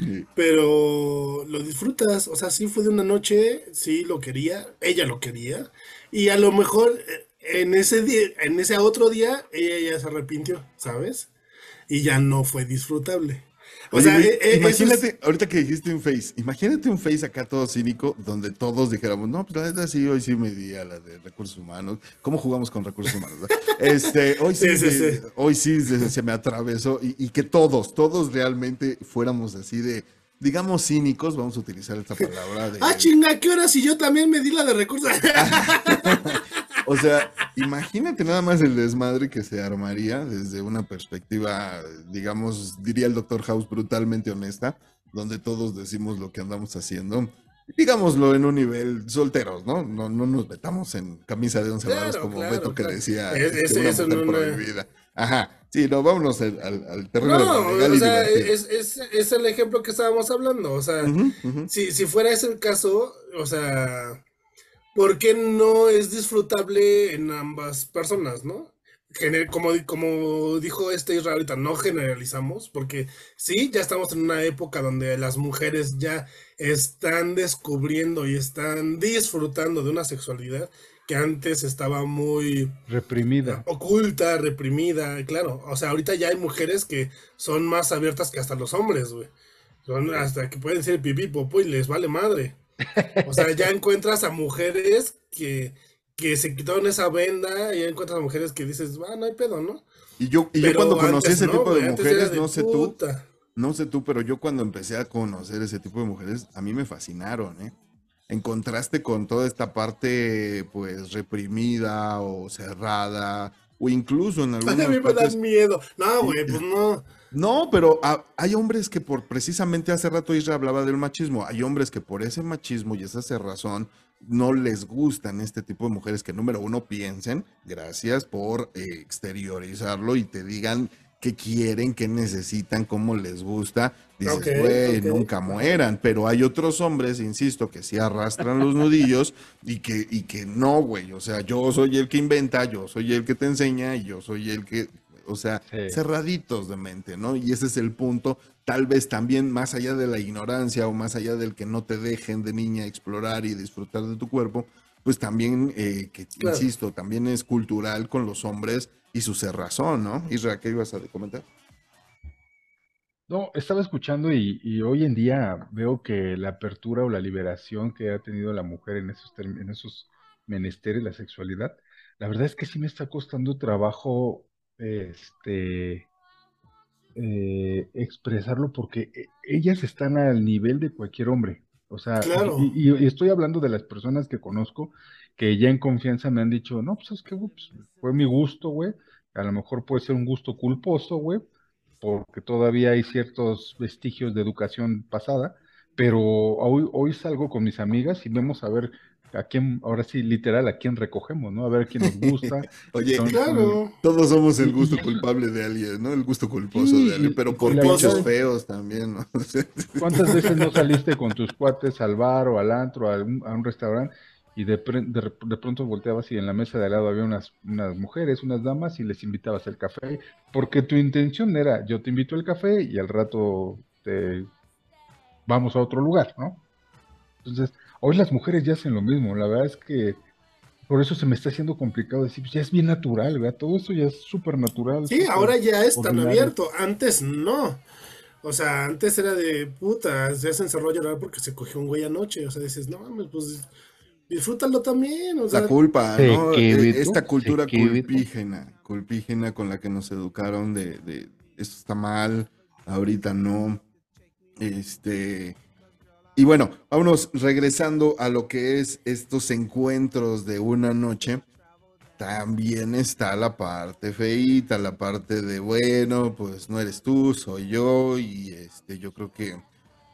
Sí. pero lo disfrutas, o sea, sí fue de una noche, sí lo quería, ella lo quería, y a lo mejor eh, en ese día, en ese otro día, ella ya se arrepintió, ¿sabes? Y ya no fue disfrutable. O Oye, sea, güey, eh, eh, imagínate, ahorita que dijiste un face, imagínate un face acá todo cínico donde todos dijéramos, no, pues la neta sí, hoy sí me di a la de recursos humanos. ¿Cómo jugamos con recursos humanos? Este, hoy sí, Sí, sí, me- sí. hoy sí se, se me atravesó y, y que todos, todos realmente fuéramos así de, digamos cínicos, vamos a utilizar esta palabra de... Ah, chinga, ¿qué hora si yo también me di la de recursos? O sea, imagínate nada más el desmadre que se armaría desde una perspectiva, digamos, diría el doctor House, brutalmente honesta, donde todos decimos lo que andamos haciendo. Digámoslo en un nivel solteros, ¿no? No, no nos metamos en camisa de once varas Claro, como claro, Beto que decía Es- es- una eso mujer no, no. prohibida. Ajá, sí, no, vámonos al, al- al terreno No, legal o sea, es, es, es el ejemplo que estábamos hablando. O sea, si, si fuera ese el caso, o sea, ¿por qué no es disfrutable en ambas personas, no? Como, como dijo este Israel ahorita, no generalizamos, porque sí, ya estamos en una época donde las mujeres ya están descubriendo y están disfrutando de una sexualidad que antes estaba muy Reprimida. oculta, reprimida, claro. O sea, ahorita ya hay mujeres que son más abiertas que hasta los hombres, güey. Son hasta que pueden ser pipí, popó y les vale madre. O sea, ya encuentras a mujeres que, que se quitaron esa venda y ya encuentras a mujeres que dices, ah, no hay pedo, ¿no? Y yo, y yo cuando conocí ese no, tipo de mujeres, de no sé tú, puta. No sé tú, pero yo cuando empecé a conocer ese tipo de mujeres, a mí me fascinaron, ¿eh? En contraste con toda esta parte, pues, reprimida o cerrada, o incluso en A algunas mí me partes... dan miedo. No, güey, pues no. No, pero hay hombres que por precisamente hace rato Isra hablaba del machismo. Hay hombres que por ese machismo y esa cerrazón no les gustan este tipo de mujeres que número uno piensen, gracias por eh, exteriorizarlo y te digan qué quieren, qué necesitan, cómo les gusta. Dices, güey, nunca mueran. Pero hay otros hombres, insisto, que sí arrastran los nudillos y que, y que no, güey. O sea, yo soy el que inventa, yo soy el que te enseña y yo soy el que o sea, Sí. cerraditos de mente, ¿no? Y ese es el punto, tal vez también más allá de la ignorancia o más allá del que no te dejen de niña explorar y disfrutar de tu cuerpo, pues también, eh, que Claro. insisto, también es cultural con los hombres y su cerrazón, ¿no? Isra, ¿qué ibas a comentar? No, estaba escuchando y, y hoy en día veo que la apertura o la liberación que ha tenido la mujer en esos, en esos menesteres, la sexualidad, la verdad es que sí me está costando trabajo este, eh, expresarlo porque e- ellas están al nivel de cualquier hombre. O sea, y- Claro. y, y estoy hablando de las personas que conozco que ya en confianza me han dicho, no, pues es que fue mi gusto, güey. A lo mejor puede ser un gusto culposo, güey, porque todavía hay ciertos vestigios de educación pasada, pero hoy, hoy salgo con mis amigas y vemos a ver a quién, ahora sí, literal, a quién recogemos, ¿no? A ver quién nos gusta. Oye, Son- Claro. todos somos el gusto culpable de alguien, ¿no? El gusto culposo Sí, de alguien, pero por pinches feos también, ¿no? ¿Cuántas veces no saliste con tus cuates al bar o al antro, a un, a un restaurante, y de, de, rep- de pronto volteabas y en la mesa de al lado había unas, unas mujeres, unas damas, y les invitabas el café? Porque tu intención era, yo te invito el café y al rato te vamos a otro lugar, ¿no? Entonces, hoy las mujeres ya hacen lo mismo. La verdad es que por eso se me está haciendo complicado decir, pues ya es bien natural, ¿verdad? Todo esto ya es súper natural. Sí, ahora ya es tan ordinario. abierto. Antes no. O sea, antes era de puta, ya se encerró a llorar porque se cogió un güey anoche. O sea, dices, no mames, pues disfrútalo también. O sea, La culpa, ¿no? Eh, Esta cultura culpígena, culpígena con la que nos educaron de, de esto está mal, ahorita no. Este. Y bueno, vámonos regresando a lo que es estos encuentros de una noche. También está la parte feíta, la parte de, bueno, pues no eres tú, soy yo, y este, yo creo que,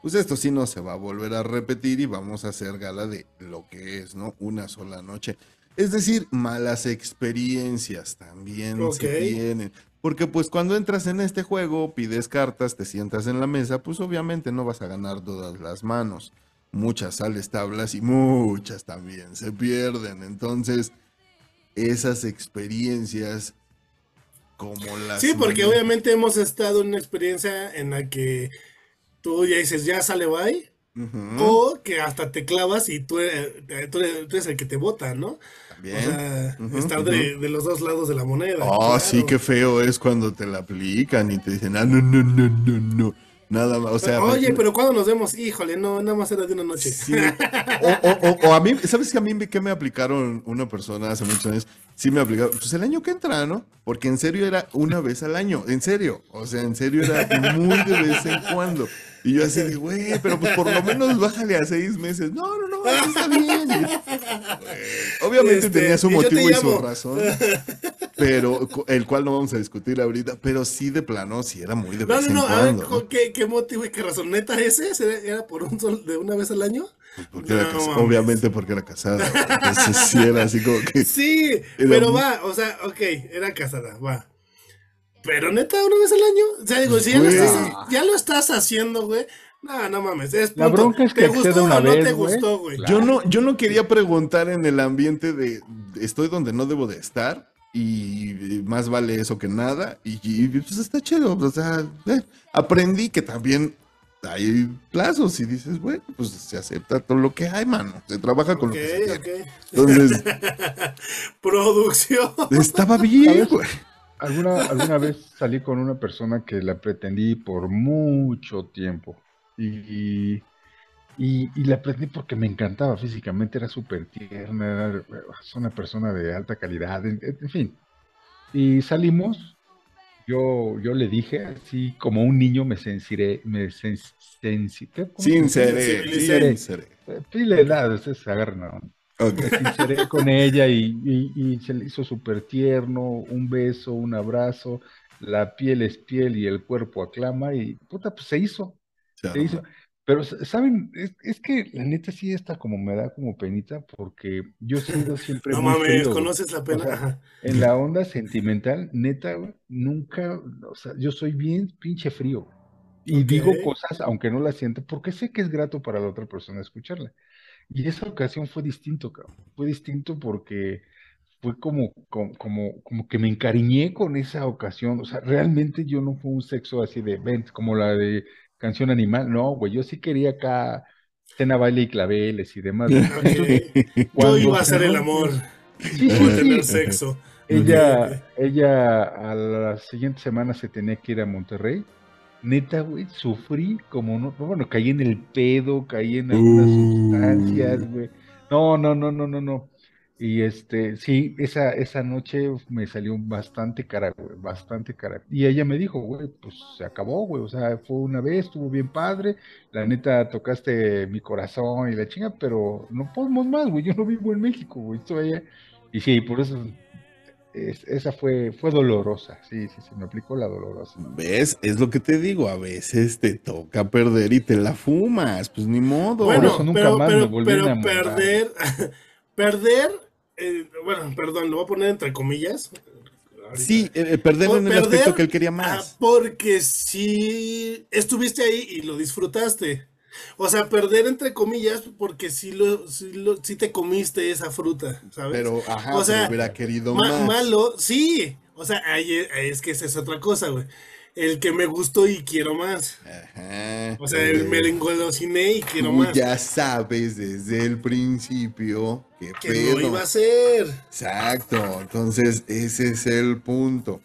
pues esto sí no se va a volver a repetir y vamos a hacer gala de lo que es, ¿no? Una sola noche. Es decir, malas experiencias también Ok. se tienen. Porque pues cuando entras en este juego, pides cartas, te sientas en la mesa, pues obviamente no vas a ganar todas las manos. Muchas sales tablas y muchas también se pierden. Entonces, esas experiencias como las... sí, porque obviamente hemos estado en una experiencia en la que tú ya dices, ya sale bye. O que hasta te clavas y tú eres, tú eres- tú eres el que te vota, ¿no? también. O sea, estar de, de los dos lados de la moneda. Oh, claro. sí, qué feo es cuando te la aplican y te dicen, ah, no, no, no, no, no. Nada más, o sea. Oye, pero cuando nos vemos, híjole, no, nada más era de una noche. Sí. O, o- o- o a mí, ¿sabes que a mí que me aplicaron una persona hace muchos años? Sí me aplicaron, pues el año que entra, ¿no? Porque en serio era una vez al año, en serio. O sea, en serio era muy de vez en cuando. Y yo así de, güey, pero pues por lo menos bájale a seis meses. No, no, no, así está bien. Obviamente Este, tenía su motivo y su razón, pero el cual no vamos a discutir ahorita, pero sí de plano, sí era muy de No, vez no, no, en a ver, cuando. ¿con ¿no? ¿qué, qué motivo y qué razón? ¿Neta ese? ¿Era- ¿Era por un sol de una vez al año? Porque era No casa- mames. obviamente porque era casada. Entonces sí era así como que. Sí, Era pero muy- va, o sea, ok, era casada, va. Pero neta, una vez al año. O sea, digo, si ya lo, estás, ya lo estás haciendo, güey. No, no mames. Es La bronca es que ¿Te gustó una o no te güey? gustó, güey? Claro. Yo no, yo no quería preguntar en el ambiente de estoy donde no debo de estar y más vale eso que nada y, y, pues está chido, o sea, eh, aprendí que también hay plazos y dices, bueno, pues se acepta todo lo que hay, mano, se trabaja con Ok, lo que se. Entonces, Producción. estaba bien, güey. Alguna, alguna vez salí con una persona que la pretendí por mucho tiempo. Y, y, y la pretendí porque me encantaba físicamente, era súper tierna, era una persona de alta calidad, en, en fin. Y salimos, yo, yo le dije, así como un niño me censuré, me. Sinceré, Sinceré. la edad, ustedes se agarran sinceré con ella y, y- y se le hizo súper tierno, un beso, un abrazo, la piel es piel y el cuerpo aclama y puta, pues se hizo, Se se hizo. Pero, ¿saben? Es, es que la neta sí está como me da como penita porque yo he sido siempre No muy mames. ¿conoces la pena? O sea, Ajá. En la onda sentimental, neta, nunca, o sea, yo soy bien pinche frío. Y digo cosas, aunque no las siento, porque sé que es grato para la otra persona escucharla. Y esa ocasión fue distinto, cabrón. Fue distinto porque fue como, como, como, como que me encariñé con esa ocasión. O sea, realmente yo no fue un sexo así de, ven, como la de Canción Animal. No, güey, yo sí quería acá cena, baile y claveles y demás. Entonces, Yo cuando iba a hacer el amor. Sí, sí, tener sexo. Ella, ella a la siguiente semana se tenía que ir a Monterrey. Neta, güey, sufrí como no, no, bueno, caí en el pedo, caí en algunas Uh. sustancias, güey. No, no, no, no, no, no. Y este, sí, esa, esa noche me salió bastante cara, güey, bastante cara. Y ella me dijo, güey, pues se acabó, güey, o sea, fue una vez, estuvo bien padre, la neta tocaste mi corazón y la chinga, pero no podemos más, güey, yo no vivo en México, güey, estoy allá. Y sí, por eso es- esa fue, fue dolorosa, sí, sí, sí, me aplicó la dolorosa. ¿Ves? Es lo que te digo, a veces te toca perder y te la fumas, pues ni modo. Por Bueno, eso nunca pero, más me pero, volví pero perder, perder, eh, bueno, perdón, lo voy a poner entre comillas. ahorita. Sí, eh, perder Por en el perder, aspecto que él quería Ah, más. porque si estuviste ahí y lo disfrutaste. O sea, perder entre comillas porque sí, lo, sí, lo, sí te comiste esa fruta, ¿sabes? Pero, ajá, O sea, hubiera querido Ma- más. malo, sí. O sea, ahí es, ahí es que esa es otra cosa, güey. El que me gustó y quiero más. Ajá. O sea, el Eh, me engolosiné y quiero Tú más. ya sabes desde el principio qué Que pedo. no iba a ser. Exacto. Entonces, ese es el punto.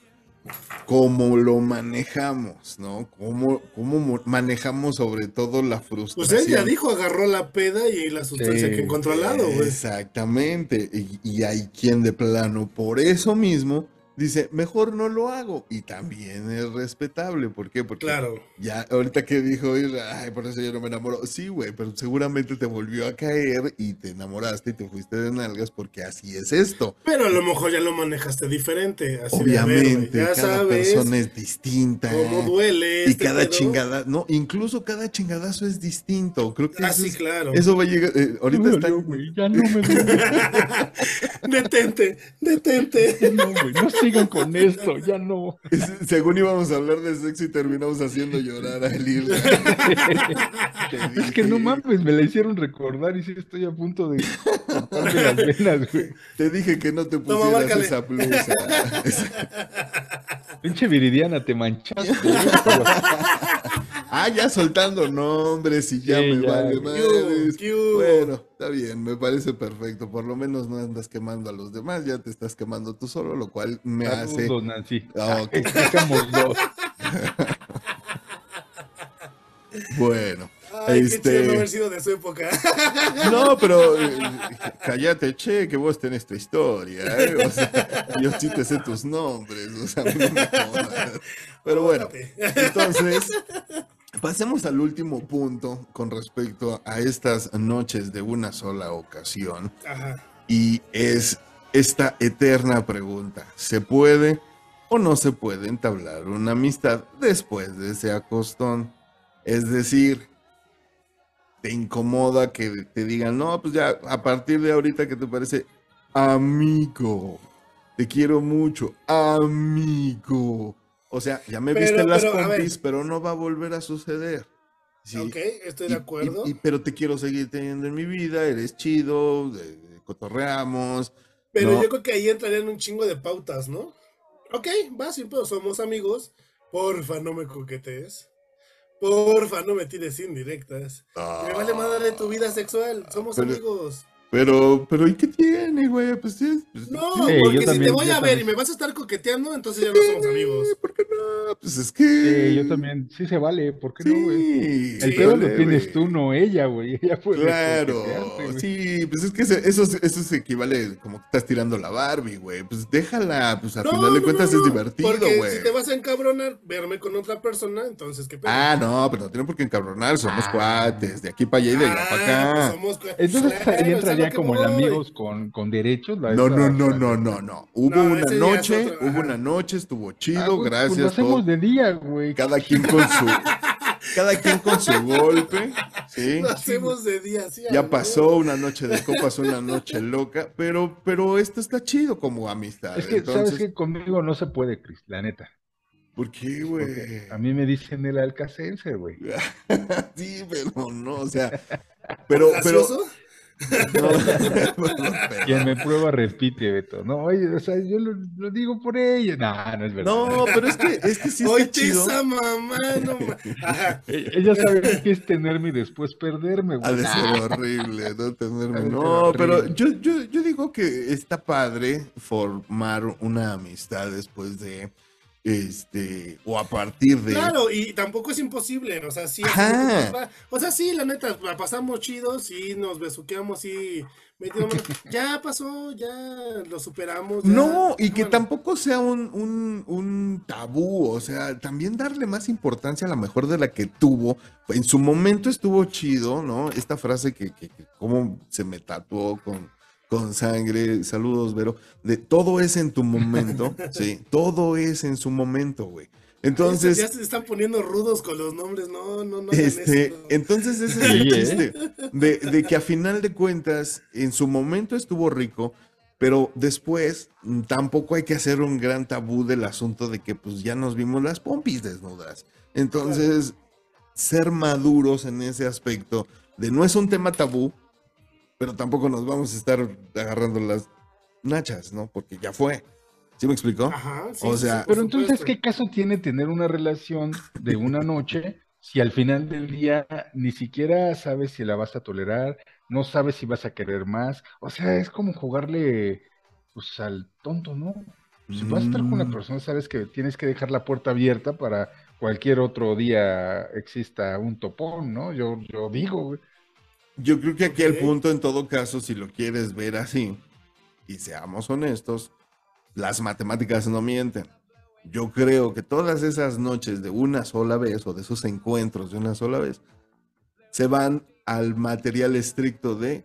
Cómo lo manejamos, ¿no? Cómo, cómo mo- manejamos sobre todo la frustración. Pues él ya dijo, agarró la peda y la sustancia Sí, que encontró al lado, güey. Exactamente. Y, y hay quien de plano, por eso mismo, dice, mejor no lo hago. Y también es respetable. ¿Por qué? Porque Claro. ya ahorita que dijo, ay, por eso yo no me enamoro. Sí, güey, pero seguramente te volvió a caer y te enamoraste y te fuiste de nalgas porque así es esto. Pero a lo mejor ya lo manejaste diferente. Así de, a ver, Obviamente, ya cada sabes persona es distinta. cómo duele. Y este cada pedo. chingada, no, incluso cada chingadazo es distinto. Creo que Ah, eso, sí, es- claro. eso va a llegar. eh, ahorita No güey, ya no me. Detente, detente. No, güey, no sigan con esto, ya no. Según íbamos a hablar de sexo y terminamos haciendo llorar a Lila. Es que no mames, me la hicieron recordar y sí estoy a punto de cortarme las venas, güey. Te dije que no te pusieras esa blusa. Pinche viridiana, te manchaste. Ah, ya soltando nombres y ya Sí, me ya, vale madres. Bueno, está bien, me parece perfecto. Por lo menos no andas quemando a los demás, ya te estás quemando tú solo, lo cual me hace. Saludos, Nancy. Ah, ok. Dejamos dos. Bueno, Ay, qué chido no este, haber sido de su época. no, pero eh, cállate, che, que vos tenés tu historia, ¿eh? O sea, yo sí te sé tus nombres, o sea, no me jodas. Pero bueno, entonces, pasemos al último punto con respecto a estas noches de una sola ocasión. Ajá. Y es esta eterna pregunta, ¿se puede o no se puede entablar una amistad después de ese acostón? Es decir, te incomoda que te digan, no, pues ya a partir de ahorita que te parece amigo, te quiero mucho, amigo. O sea, ya me Pero- viste las pero, pero no va a volver a suceder. Sí. Ok, estoy de acuerdo. y- pero te quiero seguir teniendo en mi vida, eres chido, de- de- cotorreamos. Pero no. yo creo que ahí entrarían un chingo de pautas, ¿no? Ok, va, sí, pero somos amigos. Porfa, no me coquetees. Porfa, no me tires indirectas. Me vale madre tu vida sexual. Somos. Pero- amigos. Pero, pero ¿y qué tiene, güey? Pues sí. pues, No, sí, Sí, porque yo si también, te voy yo a ver y me vas a estar coqueteando, entonces ya no somos amigos. ¿Por qué no? Pues es que. Sí, yo también, sí se vale, ¿por qué no, güey? Sí, El Sí, pedo lo tienes güey. tú, no ella, güey. Ella puede Claro, güey. sí, pues es que eso, eso se equivale como que estás tirando la Barbie, güey. Pues déjala, pues al No, final de no, cuentas no, es divertido, Porque güey. si te vas a encabronar, verme con otra persona, entonces qué pedo. Ah, no, pero no tiene por qué encabronar, somos Ah. cuates, de aquí para allá y de allá Ah, para pues acá. somos cua- Entonces Claro, ahí como el amigos con, con derechos. la- No, no, no, no, no, no. Hubo No, una noche, otro, hubo una noche, estuvo Ah, chido, güey, pues gracias. lo hacemos todo. de día, güey. Cada quien con su, cada quien con su golpe, ¿sí? Lo hacemos de día, sí. Ya pasó una noche de copas, una noche loca, pero, pero esto está chido como amistad. Es que, Entonces, ¿sabes que Conmigo no se puede, Chris, la neta. ¿por qué, güey? A mí me dicen el alcacense, güey. sí, pero no, o sea, pero, pero. No, pero- Quien me prueba repite, Beto. No, oye, o sea, yo lo, lo digo por ella. No, no es verdad. no, pero es que, es que sí Oye, chido. esa mamá, no ma- Ajá. E- Ella sabe qué es tenerme y después perderme, Ha güey. de Nah. ser horrible, no tenerme. Ha de No, pero yo, yo, yo digo que está padre formar una amistad después de este o a partir de Claro, y tampoco es imposible, o sea, sí. Ajá. O sea, sí, la neta, la pasamos chidos, sí, nos besuqueamos, sí. metimos. Ya pasó, ya lo superamos. ya, No, y que bueno. tampoco sea un, un, un tabú, o sea, también darle más importancia a la mejor de la que tuvo. En su momento estuvo chido, ¿no? Esta frase que, que, que como se me tatuó con, con sangre, saludos, Vero, de todo es en tu momento, sí, todo es en su momento, güey. Entonces, Ya se están poniendo rudos con los nombres, no, no, no. este, eso. entonces ese es Sí, el ¿eh? chiste. De, de que a final de cuentas, en su momento estuvo rico, pero después tampoco hay que hacer un gran tabú del asunto de que pues ya nos vimos las pompis desnudas. Entonces, ser maduros en ese aspecto de no es un tema tabú, pero tampoco nos vamos a estar agarrando las nachas, ¿no? Porque ya fue. ¿Sí me explicó? Ajá, sí, o sea, sí, Pero entonces. ¿qué caso tiene tener una relación de una noche si al final del día ni siquiera sabes si la vas a tolerar, no sabes si vas a querer más? O sea, es como jugarle pues al tonto, ¿no? Si vas a estar con una Mm. persona, sabes que tienes que dejar la puerta abierta para cualquier otro día exista un topón, ¿no? Yo, yo digo, güey. Yo creo que aquí el punto, en todo caso, si lo quieres ver así, y seamos honestos, las matemáticas no mienten. Yo creo que todas esas noches de una sola vez o de esos encuentros de una sola vez se van al material estricto de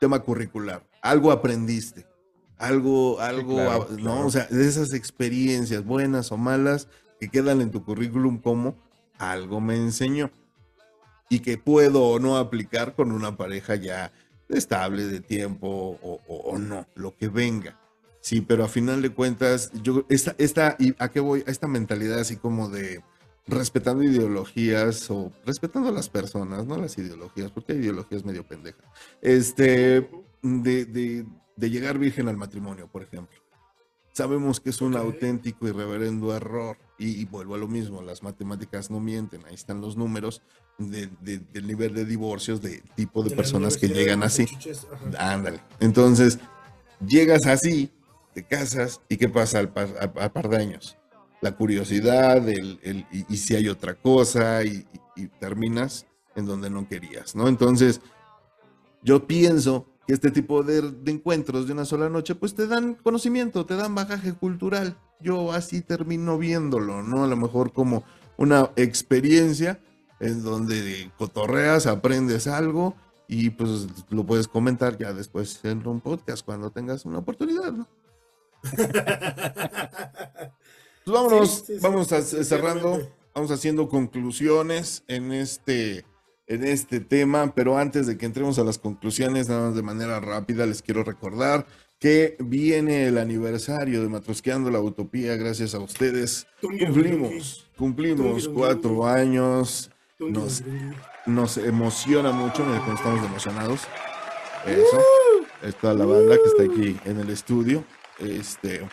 tema curricular. Algo aprendiste, algo, algo, claro, ¿no? claro. O sea, de esas experiencias buenas o malas que quedan en tu currículum como algo me enseñó y que puedo o no aplicar con una pareja ya estable de tiempo o, o- o no, lo que venga. Sí, pero a final de cuentas, yo, esta, esta, ¿y a qué voy? A esta mentalidad así como de respetando ideologías o respetando a las personas, no las ideologías, porque hay ideologías medio pendejas. Este, de, de- de llegar virgen al matrimonio, por ejemplo. Sabemos que es un Ok. auténtico y reverendo error. Y, y vuelvo a lo mismo, las matemáticas no mienten. Ahí están los números de- de- del nivel de divorcios, de tipo de, De personas que llegan así. chuches. Ándale. Entonces, llegas así, te casas, ¿y qué pasa al par, a- a par de años? la curiosidad, el, el- y, y si hay otra cosa, y, y- y terminas en donde no querías, ¿no? Entonces, yo pienso que este tipo de, de encuentros de una sola noche, pues te dan conocimiento, te dan bagaje cultural. Yo así termino viéndolo, ¿no? A lo mejor como una experiencia en donde cotorreas, aprendes algo y pues lo puedes comentar ya después en un podcast cuando tengas una oportunidad, ¿no? Pues vámonos, Sí, sí, sí, vamos a- cerrando, vamos haciendo conclusiones en este, en este tema, pero antes de que entremos a las conclusiones, nada más de manera rápida, les quiero recordar que viene el aniversario de Matrosqueando la Utopía, gracias a ustedes. Cumplimos, cumplimos cuatro años, nos, nos emociona mucho, cómo estamos emocionados. Eso, es toda la banda que está aquí en el estudio. Este,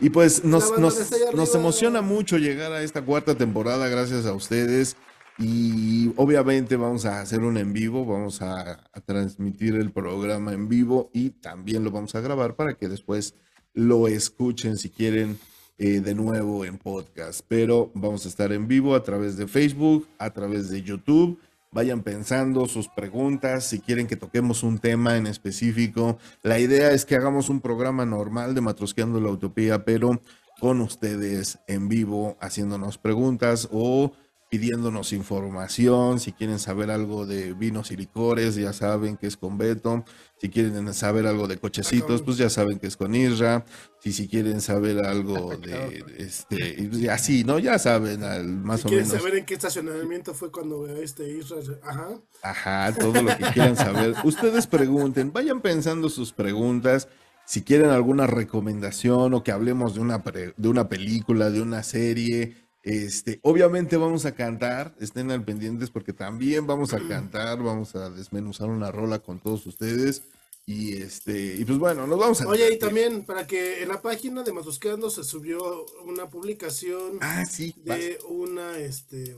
y pues nos, nos, está nos emociona mucho llegar a esta cuarta temporada gracias a ustedes. Y obviamente vamos a hacer un en vivo, vamos a, a transmitir el programa en vivo y también lo vamos a grabar para que después lo escuchen si quieren eh, de nuevo en podcast. Pero vamos a estar en vivo a través de Facebook, a través de YouTube. Vayan pensando sus preguntas, si quieren que toquemos un tema en específico. La idea es que hagamos un programa normal de Matrosqueando la Utopía, pero con ustedes en vivo, haciéndonos preguntas o pidiéndonos información. Si quieren saber algo de vinos y licores, ya saben que es con Beto. Si quieren saber algo de cochecitos, pues ya saben que es con Isra. Si, si quieren saber algo de, este, así, ¿no? Ya saben, al- más Si o quieren menos. saber en qué estacionamiento fue cuando este Israel. Ajá. Ajá, todo lo que quieran saber. Ustedes pregunten, vayan pensando sus preguntas. Si quieren alguna recomendación o que hablemos de una, pre- de una película, de una serie, este, obviamente vamos a cantar, estén al pendientes porque también vamos a cantar, vamos a desmenuzar una rola con todos ustedes. Y este, y pues bueno, nos vamos a. Oye, y también para que en la página de Matusqueando se subió una publicación Ah, sí, vas. de una, este...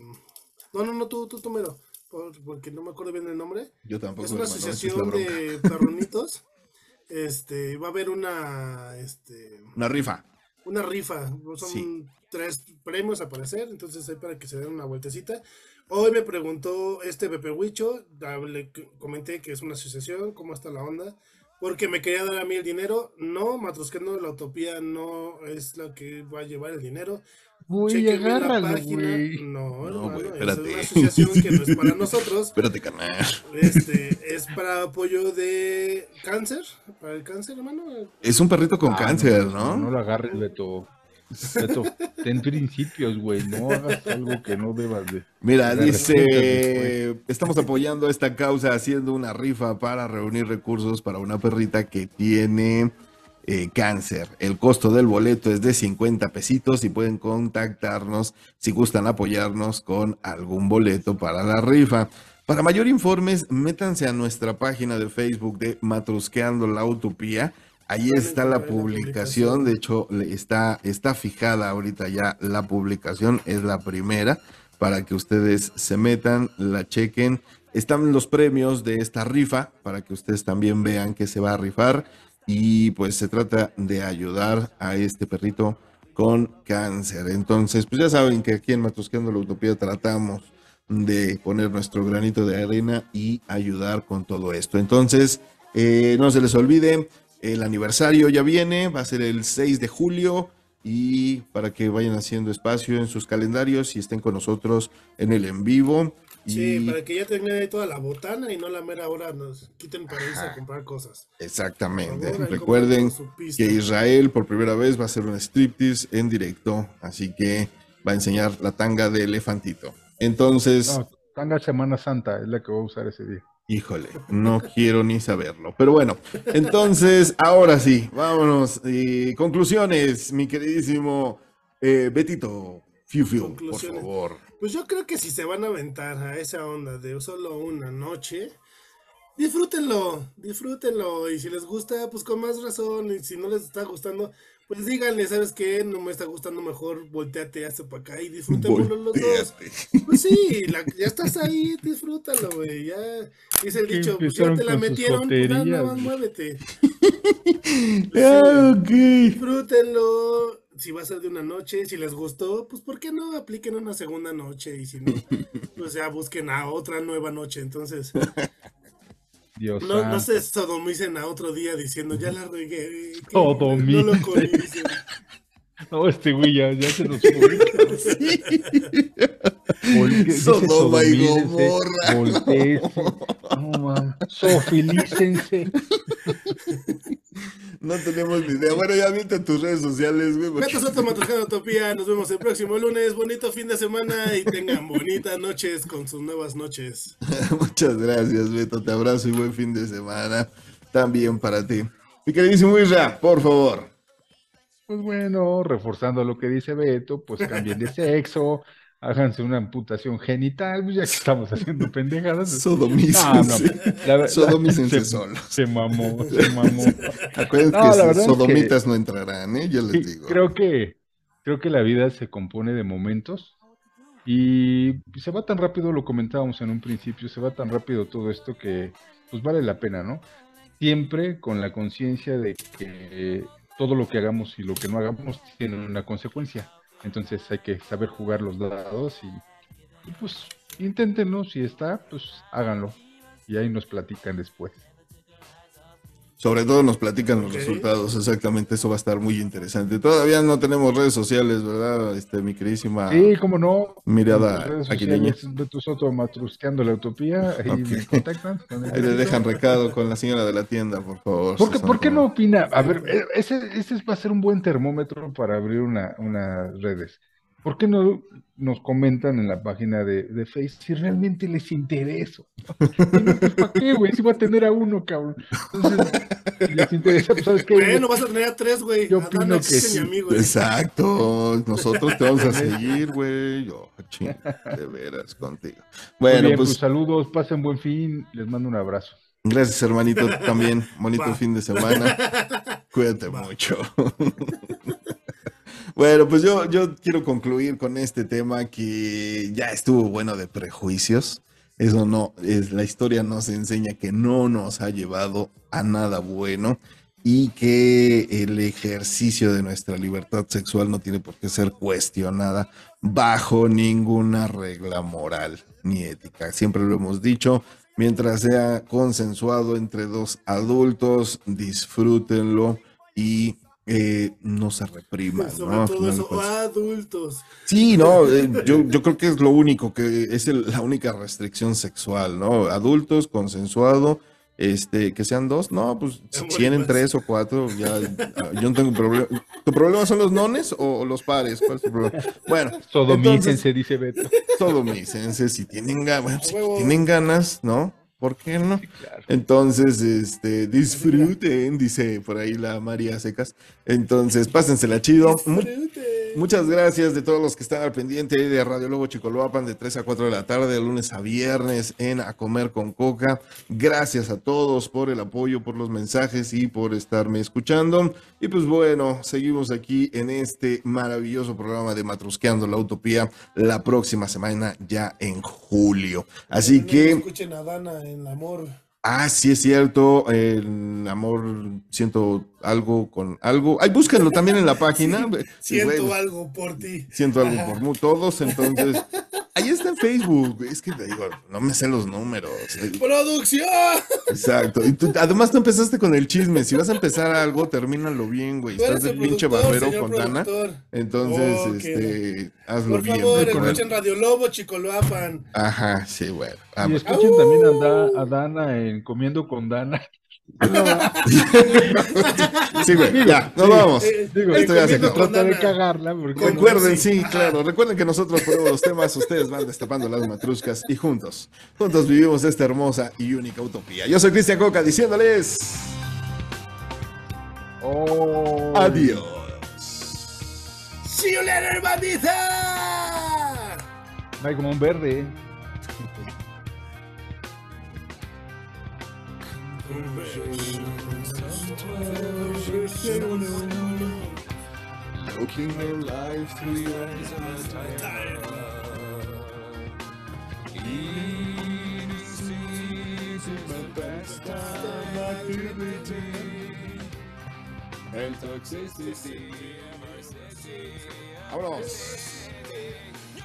No, no, no, tú, tú, tú mero, por- porque no me acuerdo bien el nombre. yo tampoco. Es una hermano, es asociación de perronitos. Este, va a haber una, este, Una rifa. una rifa. Son Sí. Tres premios a parecer, entonces hay para que se den una vueltecita. Hoy me preguntó este Pepe Huicho, le comenté que es una asociación, cómo está la onda, porque me quería dar a mí el dinero. No, Matrosqueando la Utopía no es la que va a llevar el dinero. Güey, Chéquenme la página. No, No, hermano, es espérate. una asociación que no es para nosotros. Espérate, carnal. Este es para apoyo de cáncer, para el cáncer, hermano. Es un perrito con Ah, cáncer, No, ¿no? no lo agarres, Beto. Beto, ten principios, güey. No hagas algo que no debas de. Mira, dice, estamos apoyando esta causa haciendo una rifa para reunir recursos para una perrita que tiene eh, cáncer. El costo del boleto es de 50 pesitos y pueden contactarnos si gustan apoyarnos con algún boleto para la rifa. Para mayor informes, métanse a nuestra página de Facebook de Matrusqueando la Utopía. Ahí está la publicación, de hecho está, está fijada ahorita ya la publicación, es la primera para que ustedes se metan, la chequen. Están los premios de esta rifa para que ustedes también vean que se va a rifar y pues se trata de ayudar a este perrito con cáncer. Entonces, pues ya saben que aquí en Matrosqueando la Utopía tratamos de poner nuestro granito de arena y ayudar con todo esto. Entonces, eh, no se les olvide, el aniversario ya viene, va a ser el 6 de julio y para que vayan haciendo espacio en sus calendarios y estén con nosotros en el en vivo. Y Sí, para que ya tengan ahí toda la botana y no la mera hora nos quiten para irse a comprar cosas. exactamente, favor, recuerden que Israel por primera vez va a hacer un striptease en directo, así que va a enseñar la tanga de elefantito. Entonces, No, tanga Semana Santa es la que voy a usar ese día. Híjole, no quiero ni saberlo. Pero bueno, entonces, ahora sí, vámonos. Eh, conclusiones, mi queridísimo eh, Betito. Fiu, fiu, por favor. Pues yo creo que si se van a aventar a esa onda de solo una noche, disfrútenlo, disfrútenlo. Y si les gusta, pues con más razón. Y si no les está gustando, pues díganle, ¿sabes qué? No me está gustando, mejor volteate, hazte para acá y disfrútenlo los dos. Pues sí, la- ya estás ahí, disfrútalo, güey. Ya dice el dicho, pues ya te la metieron, pues nada más muévete. Ah, ok. Disfrútenlo. si va a ser de una noche, si les gustó, pues ¿por qué no apliquen una segunda noche? Y si no, pues ya busquen a otra nueva noche. Entonces, Dios no, no se sodomicen a otro día diciendo, ya la regué. que Sodomicen. No lo. No, este güey ya, ya se nos fue. Vol- dice Sodoma y Gomorra. voltéense. No, mames. Sofilícense. No tenemos ni idea. Bueno, ya viste tus redes sociales, güey. porque- Beto Soto Matruscano Utopía. Nos vemos el próximo lunes. Bonito fin de semana y tengan bonitas noches con sus nuevas noches. Muchas gracias, Beto. Te abrazo y buen fin de semana. También para ti. Mi queridísimo Isra, por favor. Pues bueno, reforzando lo que dice Beto, pues cambien de sexo, háganse una amputación genital, pues ya que estamos haciendo pendejadas. Sodomícense. No, no, la ver- Sodomícense se- solos. Se mamó, se mamó. Acuérdense No, la que es sodomitas no entrarán, ¿eh? Yo les Sí, digo. Creo que, creo que la vida se compone de momentos y se va tan rápido, lo comentábamos en un principio, se va tan rápido todo esto que pues vale la pena, ¿no? Siempre con la conciencia de que todo lo que hagamos y lo que no hagamos tiene una consecuencia. Entonces hay que saber jugar los dados y, pues inténtenlo, si está, pues háganlo y ahí nos platican después. Sobre todo nos platican los resultados, exactamente, eso va a estar muy interesante. Todavía no tenemos redes sociales, ¿verdad? Este, mi queridísima Sí, cómo no. mirada Beto Soto Matrusqueando la Utopía, ahí Ok. me contactan. Ahí le dejan recado con la señora de la tienda, por favor. ¿Por qué, por qué no opina? A ver, eh, ese, ese va a ser un buen termómetro para abrir una, unas redes. ¿Por qué no nos comentan en la página de, de Face si realmente les interesa? Pues, ¿Para qué, güey? Si va a tener a uno, cabrón. Entonces, si les interesa, pues, ¿sabes qué? Bueno, vas a tener a tres, güey. Yo opino que sí. mi amigo. güey. Exacto, nosotros te vamos a seguir, güey. Yo, ching, de veras, contigo. Bueno, bien, pues, pues saludos, pasen buen fin, les mando un abrazo. gracias, hermanito, también. Bonito Va. fin de semana. Cuídate mucho. Bueno, pues yo, yo quiero concluir con este tema que ya estuvo bueno de prejuicios. Eso no, es, la historia nos enseña que no nos ha llevado a nada bueno y que el ejercicio de nuestra libertad sexual no tiene por qué ser cuestionada bajo ninguna regla moral ni ética. Siempre lo hemos dicho, mientras sea consensuado entre dos adultos, disfrútenlo y eh, no se repriman. Sobre ¿no? Todo eso, cuentas. adultos. Sí, no, eh, yo, yo creo que es lo único, que es el- la única restricción sexual, ¿no? Adultos, consensuado, este, que sean dos, no, pues si tienen tres o cuatro, ya, ah, yo no tengo problema. ¿Tu problema son los nones o, los pares? ¿Cuál es tu problema? Bueno, Sodomícense, dice Beto. sodomícense, si tienen ganas, bueno, si tienen ganas, ¿no? ¿Por qué no? Entonces, este, disfruten, dice por ahí la María Secas. Entonces, pásensela chido. Mu- Disfrute. Muchas gracias de todos los que están al pendiente de Radio Lobo Chicoloapan de 3 a 4 de la tarde, de lunes a viernes en A Comer con Coca. Gracias a todos por el apoyo, por los mensajes y por estarme escuchando. Y pues bueno, seguimos aquí en este maravilloso programa de Matrusqueando la Utopía la próxima semana ya en julio. Así No que... Escuchen a Dana en el amor. Ah, sí es cierto, el amor, siento algo con algo. Ay, búsquenlo también en la página. Siento algo por ti. siento algo por todos, entonces. Ahí está en Facebook. Es que te digo, no me sé los números. ¡Producción! Exacto. Y tú, además tú empezaste con el chisme. Si vas a empezar algo, termínalo bien, güey. Estás de el pinche barbero con Dana. Entonces, este, hazlo Por bien. favor, recuerda. escuchen Radio Lobo, Chicoloapan. Ajá, sí, bueno. Y escuchen también a, Da- a Dana en Comiendo con Dana. sí, güey, ya, nos vamos. Eh, Digo, Esto ya se Trata de Dana. cagarla. Porque Recuerden, sí, claro. Recuerden que nosotros ponemos los temas, ustedes van destapando las matruscas y juntos, juntos vivimos esta hermosa y única utopía. Yo soy Cristian Coca diciéndoles Oh. adiós. See you later, bandita. No hay como un verde. Looking their life through your eyes of time. Eating is my best time activity. And toxicity. Vámonos. No!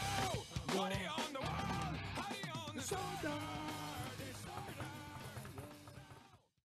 Money on the wall! Honey on the shoulder!